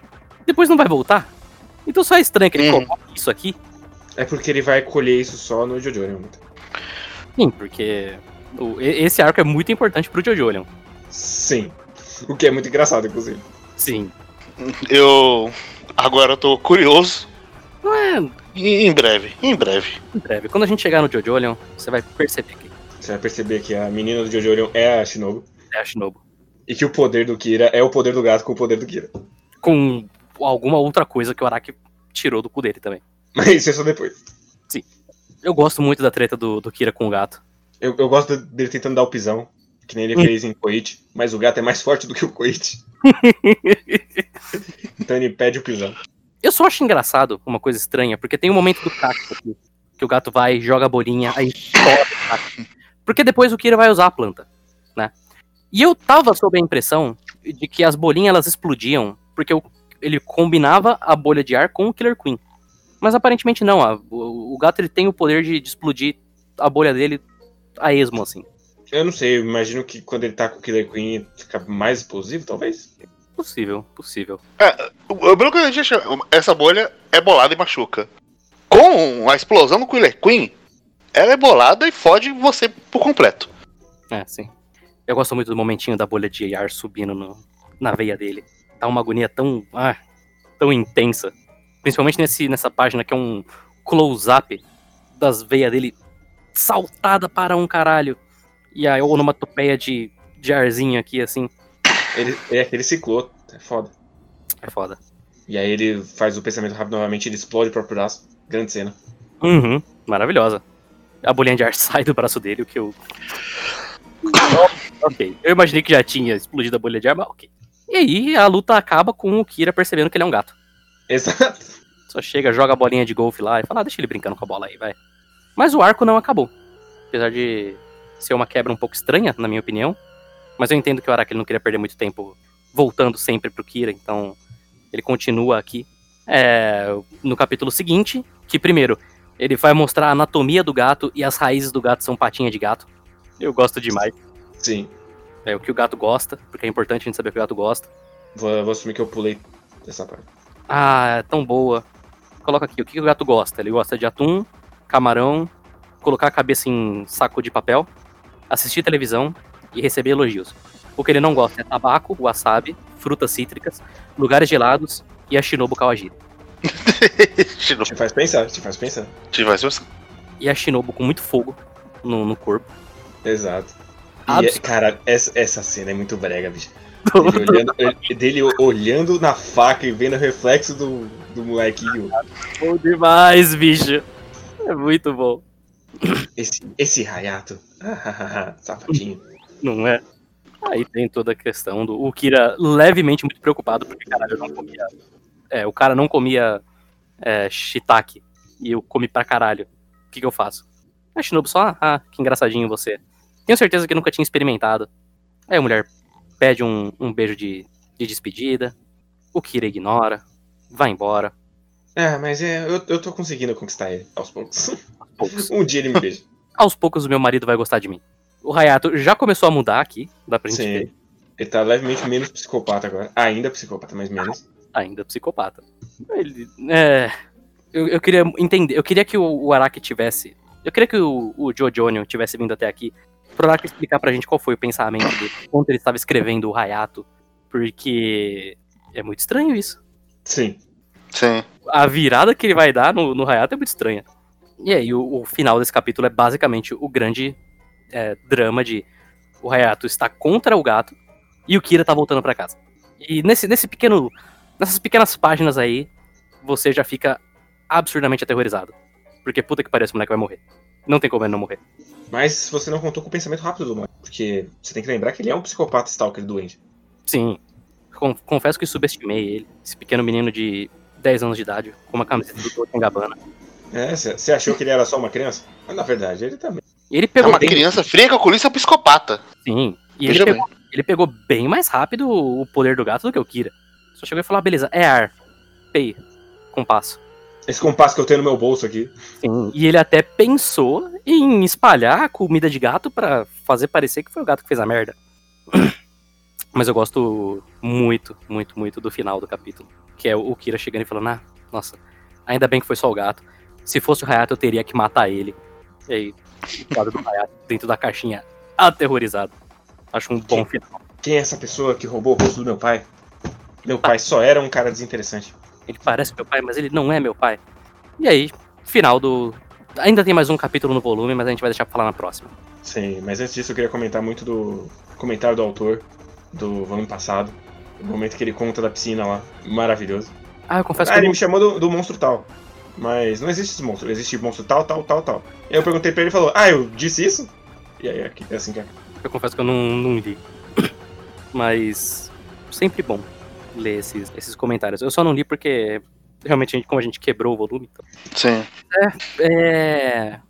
depois não vai voltar. Então só é estranho que ele
Uhum.
coloque isso aqui.
É porque ele vai colher isso só no Jojo. né?
Sim, porque o- esse arco é muito importante pro Jojo Leon.
Sim. O que é muito engraçado, inclusive.
Sim.
Eu. Agora eu tô curioso.
Não é
em breve, em breve.
em breve. Quando a gente chegar no Jojo Leon, você vai perceber que
Você vai perceber que a menina do Jojo é a Shinobu.
é a Shinobu.
E que o poder do Kira é o poder do gato com o poder do Kira.
Com alguma outra coisa que o Araki tirou do cu dele também.
Mas isso é só depois.
Eu gosto muito da treta do, do Kira com o gato.
Eu, eu gosto dele tentando dar o pisão, que nem ele
Hum.
fez em Koichi, mas o gato é mais forte do que o Koichi. *laughs* Então ele pede o pisão.
Eu só acho engraçado uma coisa estranha, porque tem um momento do cacto aqui, que o gato vai, joga a bolinha, aí cacto. Porque depois o Kira vai usar a planta, né? E eu tava sob a impressão de que as bolinhas elas explodiam, porque o- ele combinava a bolha de ar com o Killer Queen. Mas aparentemente não, a- o, o gato ele tem o poder de, de explodir a bolha dele a esmo, assim.
Eu não sei, eu imagino que quando ele tá com o Killer Queen fica mais explosivo, talvez.
Possível, possível.
O- Pelo que a gente essa bolha é bolada e machuca. Com a explosão do Killer Queen, ela é bolada e fode você por completo.
É, sim. Eu gosto muito do momentinho da bolha de ar subindo no- na veia dele. Dá uma agonia tão. Ah, tão intensa. Principalmente nesse, nessa página que é um close-up das veias dele saltada para um caralho. E a onomatopeia de, de arzinho aqui, assim.
Ele, é aquele ciclô, é foda.
É foda.
E aí ele faz o pensamento rápido novamente, ele explode o próprio braço. Grande cena.
Uhum, maravilhosa. A bolinha de ar *laughs* sai do braço dele, o que eu. ok. Eu imaginei que já tinha explodido a bolha de ar, mas ok. E aí a luta acaba com o Kira percebendo que ele é um gato.
Exato.
Só chega, joga a bolinha de golfe lá e fala, ah, deixa ele brincando com a bola aí, vai. Mas o arco não acabou. Apesar de ser uma quebra um pouco estranha, na minha opinião. Mas eu entendo que o Araki não queria perder muito tempo voltando sempre pro Kira, então ele continua aqui. É, no capítulo seguinte, que primeiro, ele vai mostrar a anatomia do gato e as raízes do gato são patinha de gato. Eu gosto demais.
Sim.
É o que o gato gosta, porque é importante a gente saber o que o gato gosta.
Vou, vou assumir que eu pulei essa parte.
Ah, é tão boa. Coloca aqui, o que o gato gosta? Ele gosta de atum, camarão, colocar a cabeça em saco de papel, assistir televisão e receber elogios. O que ele não gosta é tabaco, wasabi, frutas cítricas, lugares gelados e a Shinobu Kawajiri.
Shinobu,
Te faz pensar, te faz pensar.
tivesse você.
E a Shinobu com muito fogo no, no corpo.
Exato. E, é- cara, essa, essa cena é muito brega, bicho. *laughs* Ele olhando, ele- dele olhando na faca e vendo o reflexo do, do molequinho.
Bom demais, bicho. É muito bom.
Esse, esse Hayato. *laughs* Safadinho.
Não é? Aí tem toda a questão do o Kira levemente muito preocupado porque caralho não comia. É, o cara não comia é, shiitake e eu comi pra caralho. O que, que eu faço? A Shinobu só, ah, que engraçadinho você. Tenho certeza que nunca tinha experimentado. Aí a mulher pede um, um beijo de, de despedida. O Kira ignora, vai embora.
Ah, mas é, eu, eu tô conseguindo conquistar ele aos poucos.
Aos poucos. *laughs*
Um dia ele me beija. *laughs*
Aos poucos o meu marido vai gostar de mim. O Hayato já começou a mudar aqui, dá pra gente ver.
Sim. Ele tá levemente menos psicopata agora. Ainda psicopata, mas menos.
ainda psicopata. Ele, é, eu, eu queria entender, eu queria que o, o Araki tivesse, eu queria que o, o Jojonio tivesse vindo até aqui Araki explicar pra gente qual foi o pensamento dele, quando ele estava escrevendo o Hayato, porque é muito estranho isso.
Sim.
Sim.
A virada que ele vai dar no, no Hayato é muito estranha. E aí, o, o final desse capítulo é basicamente o grande é, drama de o Hayato está contra o gato e o Kira tá voltando pra casa. E nesse, nesse pequeno. Nessas pequenas páginas aí, você já fica absurdamente aterrorizado. Porque puta que pariu, esse moleque vai morrer. Não tem como ele não morrer.
Mas você não contou com o pensamento rápido do moleque. Porque você tem que lembrar que ele é um psicopata stalker doente.
Sim. Con- confesso que subestimei ele. Esse pequeno menino de 10 anos de idade, com uma camiseta do Dolce Gabbana.
É, você achou que ele era só uma criança? Mas na verdade, ele também.
Ele
É
pegou
uma
bem,
criança fria, calculista é um psicopata.
sim. E ele pegou, ele pegou bem mais rápido o poder do gato do que o Kira. Só chegou e falou, ah, beleza, é ar. Pei. Compasso.
Esse compasso que eu tenho no meu bolso aqui.
Sim. E ele até pensou em espalhar a comida de gato pra fazer parecer que foi o gato que fez a merda. *clears throat* Mas eu gosto muito, muito, muito do final do capítulo. Que é o Kira chegando e falando, ah, nossa, ainda bem que foi só o gato. Se fosse o Hayato, eu teria que matar ele. E aí, o quadro do Hayato *laughs* dentro da caixinha, aterrorizado. Acho um bom final.
Quem é essa pessoa que roubou o rosto do meu pai? Meu pai só era um cara desinteressante.
Ele parece meu pai, mas ele não é meu pai. E aí, final do. Ainda tem mais um capítulo no volume, mas a gente vai deixar pra falar na próxima.
Sim, mas antes disso eu queria comentar muito do comentário do autor do volume passado. O momento que ele conta da piscina lá. Maravilhoso.
Ah, eu confesso
Ah,
que
ele me chamou do, do monstro tal. Mas não existe esse monstro, existe monstro tal, tal, tal, tal. E aí eu perguntei pra ele e falou, ah, eu disse isso? E aí é assim que é.
Eu confesso que eu não, não li. *coughs* Mas sempre bom ler esses, esses comentários. Eu só não li porque realmente, a gente- como a gente quebrou o volume. Então...
Sim.
É.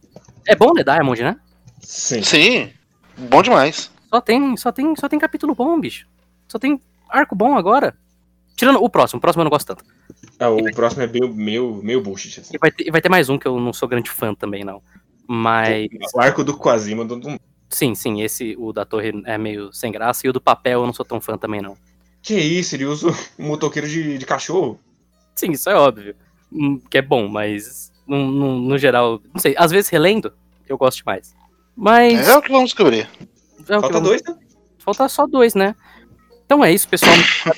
É bom ler Diamond, né?
Sim.
Sim. Bom demais.
Só tem, só tem, só tem capítulo bom, bicho. Só tem arco bom agora. Tirando o próximo, o próximo eu não gosto tanto.
Ah, o próximo é meio, meio, meio bullshit. Assim.
E vai ter, e vai ter mais um que eu não sou grande fã também, não. Mas.
O arco do Quasima do, do-
Sim, sim, esse, o da torre é meio sem graça. E o do papel eu não sou tão fã também, não.
Que isso, ele usa um motoqueiro de, de cachorro.
Sim, isso é óbvio. Hum, Que é bom, mas no, no, no geral, não sei, às vezes relendo, eu gosto mais. Mas.
É o que vamos descobrir.
é
Falta
vamos-
dois, né?
Falta só dois, né? Então é isso, pessoal.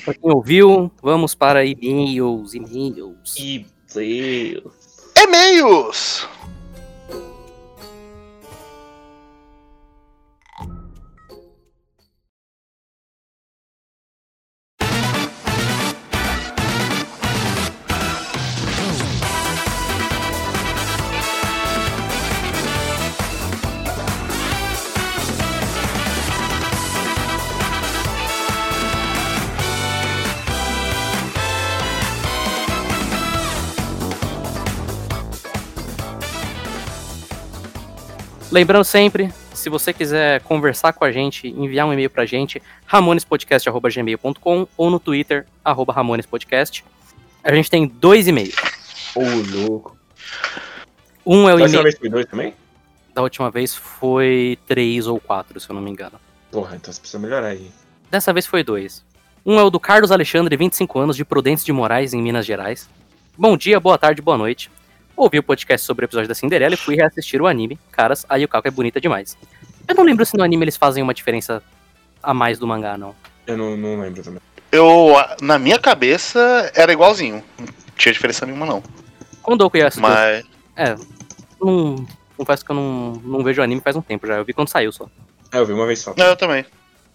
pra quem ouviu, vamos para e-mails, e-mails.
E Deus.
E-mails!
Lembrando sempre, se você quiser conversar com a gente, enviar um e-mail pra gente, ramonespodcast.gmail.com ou no Twitter, arroba ramonespodcast. A gente tem dois e-mails.
Ô, louco.
Um é o
Da última
e-mail
vez foi dois também?
da última vez foi três ou quatro, se eu não me engano.
Porra, então você precisa melhorar aí.
Dessa vez foi dois. Um é o do Carlos Alexandre, 25 anos, de Prudentes de Moraes, em Minas Gerais. Bom dia, boa tarde, boa noite. Ouvi o podcast sobre o episódio da Cinderela e fui reassistir o anime. Caras, a Yukako é bonita demais. Eu não lembro se no anime eles fazem uma diferença a mais do mangá, não.
Eu não, não lembro também.
Eu, na minha cabeça, era igualzinho. Não tinha diferença nenhuma, não.
Quando eu conheço.
Mas.
É. Não. Confesso que eu não, não vejo anime faz um tempo já. Eu vi quando saiu só.
É, eu vi uma vez só.
Não, eu também.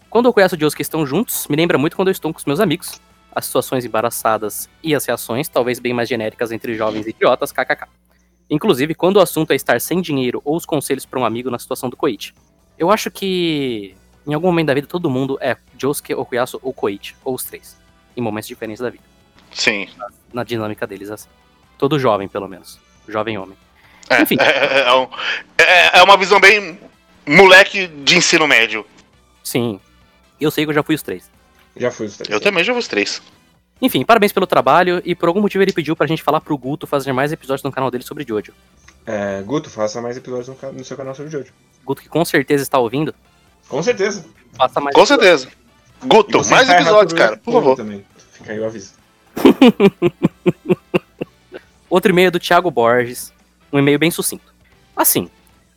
Quando eu conheço os que estão juntos, me lembra muito quando eu estou com os meus amigos. As situações embaraçadas e as reações, talvez bem mais genéricas entre jovens idiotas, kkk. Inclusive, quando o assunto é estar sem dinheiro ou os conselhos para um amigo na situação do Koichi. Eu acho que em algum momento da vida todo mundo é Josuke, Okuyasu ou Koichi, ou os três. Em momentos diferentes da vida.
Sim.
Na dinâmica deles, assim. Todo jovem, pelo menos. Jovem homem.
É,
Enfim.
é, é um- é- é uma visão bem moleque de ensino médio.
Sim. Eu sei que eu já fui os três.
Já fui os três.
Eu também já vi os três.
Enfim, parabéns pelo trabalho e por algum motivo ele pediu pra gente falar pro Guto fazer mais episódios no canal dele sobre Jojo.
É, Guto, faça mais episódios no, ca- no seu canal sobre Jojo.
Guto que com certeza está ouvindo,
Com certeza.
faça mais
Com certeza.
E
Guto, mais episódios, cara, por favor.
Também. Fica aí o aviso. *laughs*
Outro e-mail do Thiago Borges, um e-mail bem sucinto. Assim,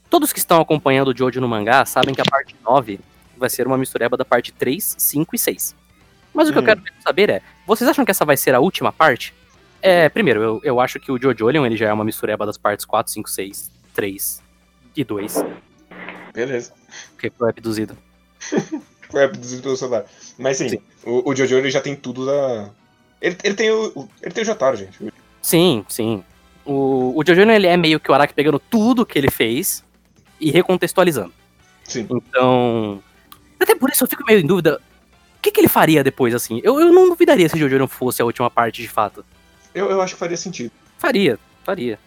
todos que estão acompanhando o Jojo no mangá sabem que a parte 9 vai ser uma mistureba da parte 3, 5 e 6. Mas o que eu
Hum.
quero saber é, vocês acham que essa vai ser a última parte? É, primeiro, eu, eu acho que o Jojo Leon, ele já é uma mistureba das partes 4, 5, 6, 3 e 2,
Beleza.
que foi abduzido. *laughs*
Foi produzido pelo celular. Mas sim,
Sim.
O, o Jojo ele já tem tudo da. Ele, ele tem o, o- Ele tem o Jotaro, gente.
Sim, sim. O, o Jojo ele é meio que o Araki pegando tudo que ele fez e recontextualizando.
Sim.
Então. Até por isso eu fico meio em dúvida. O que, que ele faria depois, assim? Eu, eu não duvidaria se Jojo não fosse a última parte de fato.
Eu, eu acho que faria sentido.
Faria, faria.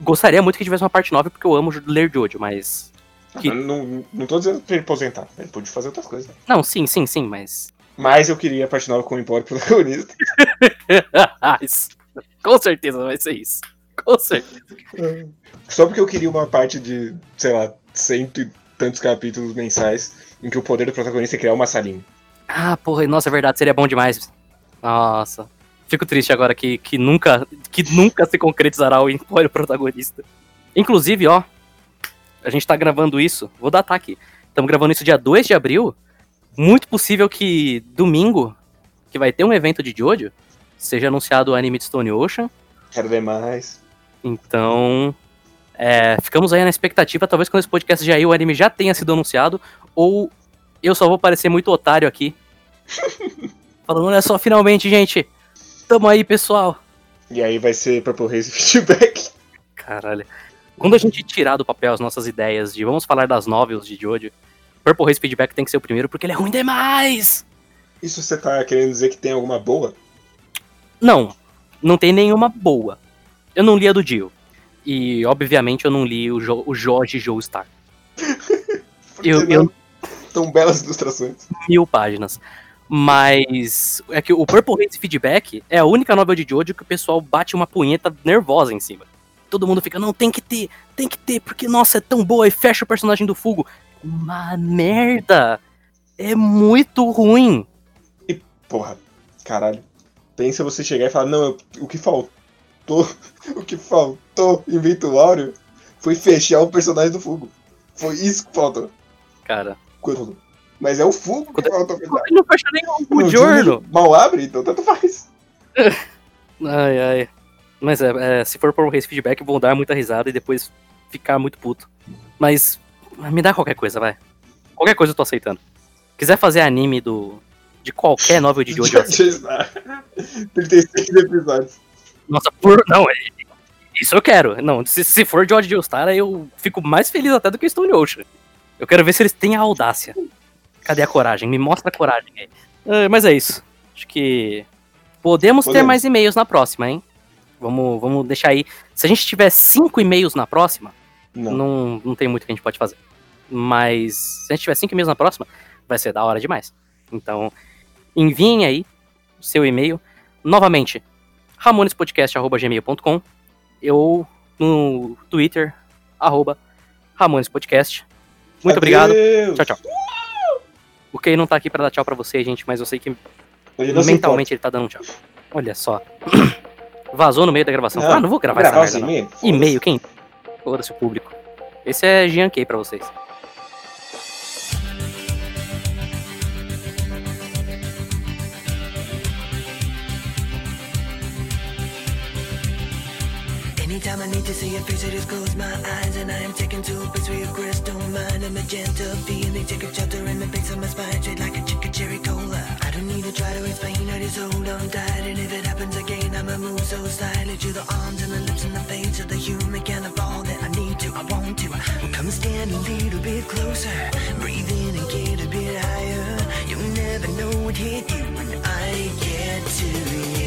gostaria muito que tivesse uma parte 9, porque eu amo ler Jojo, mas. Que-
Eu Não, não tô dizendo pra ele aposentar. Ele pode fazer outras coisas.
Não, sim, sim, sim, mas.
Mas eu queria a parte nova com o Empório protagonista. *laughs*
Isso. Com certeza vai ser isso. Com certeza.
Só porque eu queria uma parte de, sei lá, cento e tantos capítulos mensais em que o poder do protagonista é criar uma salinha.
Ah, porra, nossa, é verdade, seria bom demais. Nossa. Fico triste agora que, que nunca que nunca se concretizará o empório protagonista. Inclusive, ó, a gente tá gravando isso, vou datar aqui. Estamos gravando isso dia 2 de abril. Muito possível que domingo, que vai ter um evento de Jojo, seja anunciado o anime de Stone Ocean.
Quero ver mais.
Então, é, ficamos aí na expectativa. Talvez quando esse podcast já ir, o anime já tenha sido anunciado. Ou eu só vou parecer muito otário aqui. *laughs* Falando, olha só, finalmente, gente. Tamo aí, pessoal.
E aí vai ser Purple Haze *laughs* Feedback.
Caralho. Quando a gente tirar do papel as nossas ideias de vamos falar das novels de Jojo, Purple Haze Feedback tem que ser o primeiro porque ele é ruim demais.
Isso você tá querendo dizer que tem alguma boa?
Não, não tem nenhuma boa. Eu não li a do Dio. E, obviamente, eu não li o, jo o Jorge Joestar. *laughs* Eu-
não
eu-
Tão belas ilustrações.
mil páginas. Mas é que o Purple Haze Feedback é a única novel de Jojo que o pessoal bate uma punheta nervosa em cima. Todo mundo fica, não, tem que ter, tem que ter, porque, nossa, é tão boa, e fecha o personagem do Fugo. Uma merda! É muito ruim.
Porra, caralho. Pensa você chegar e falar, não, eu- o que faltou, *laughs* o que faltou em foi fechar o personagem do Fugo. Foi isso que faltou.
Cara,
Quando- Mas é o Fugo que faltou fechar.
ele não fecha nem o
No
Giorno.
Júnior Mal abre, então tanto faz. *laughs*
Ai, ai. Mas é, é, se for Purple Haze Feedback, vão dar muita risada e depois ficar muito puto. Mas me dá qualquer coisa, vai. Qualquer coisa eu tô aceitando. Quiser fazer anime do. De qualquer novel de *laughs* Jojo, eu aceito.
Já está. 36 episódios.
Nossa, por. Não, é- isso eu quero. Não, se, se for George Joestar, aí eu fico mais feliz até do que Stone Ocean. Eu quero ver se eles têm a audácia. Cadê a coragem? Me mostra a coragem aí. Ah, mas é isso. Acho que. Podemos, ter
Podemos.
mais e-mails na próxima, hein? Vamos, vamos deixar aí. Se a gente tiver cinco e-mails na próxima,
Não.
não, não tem muito que a gente pode fazer. Mas se a gente tiver cinco e-mails na próxima, vai ser da hora demais. Então, enviem aí o seu e-mail. Novamente, ramonespodcast.gmail.com Eu no Twitter, arroba ramonespodcast. Muito obrigado.
Adeus.
Tchau, tchau. O Kay não tá aqui pra dar tchau pra você, gente, mas eu sei que mentalmente ele tá dando um tchau. Olha só. *clears throat* Vazou no meio da gravação.
Não,
ah, não vou gravar,
Gravar
essa
assim
merda, não. E-mail, quem? Foda-se o público. Esse é Jean Kay pra vocês.
Anytime I need to see your face, I just close my eyes and I am taken to a place where your crystal mind, a magenta feeling, take a shelter in the base of my spine, straight like a chicken cherry cola. I don't need to try to explain, I just hold on tight, and if it happens again, I'ma move so slightly to the arms and the lips and the face of the human kind of all that I need to, I want to. Well, come stand a little bit closer, breathe in and get a bit higher. You'll never know what hit you when I get to you.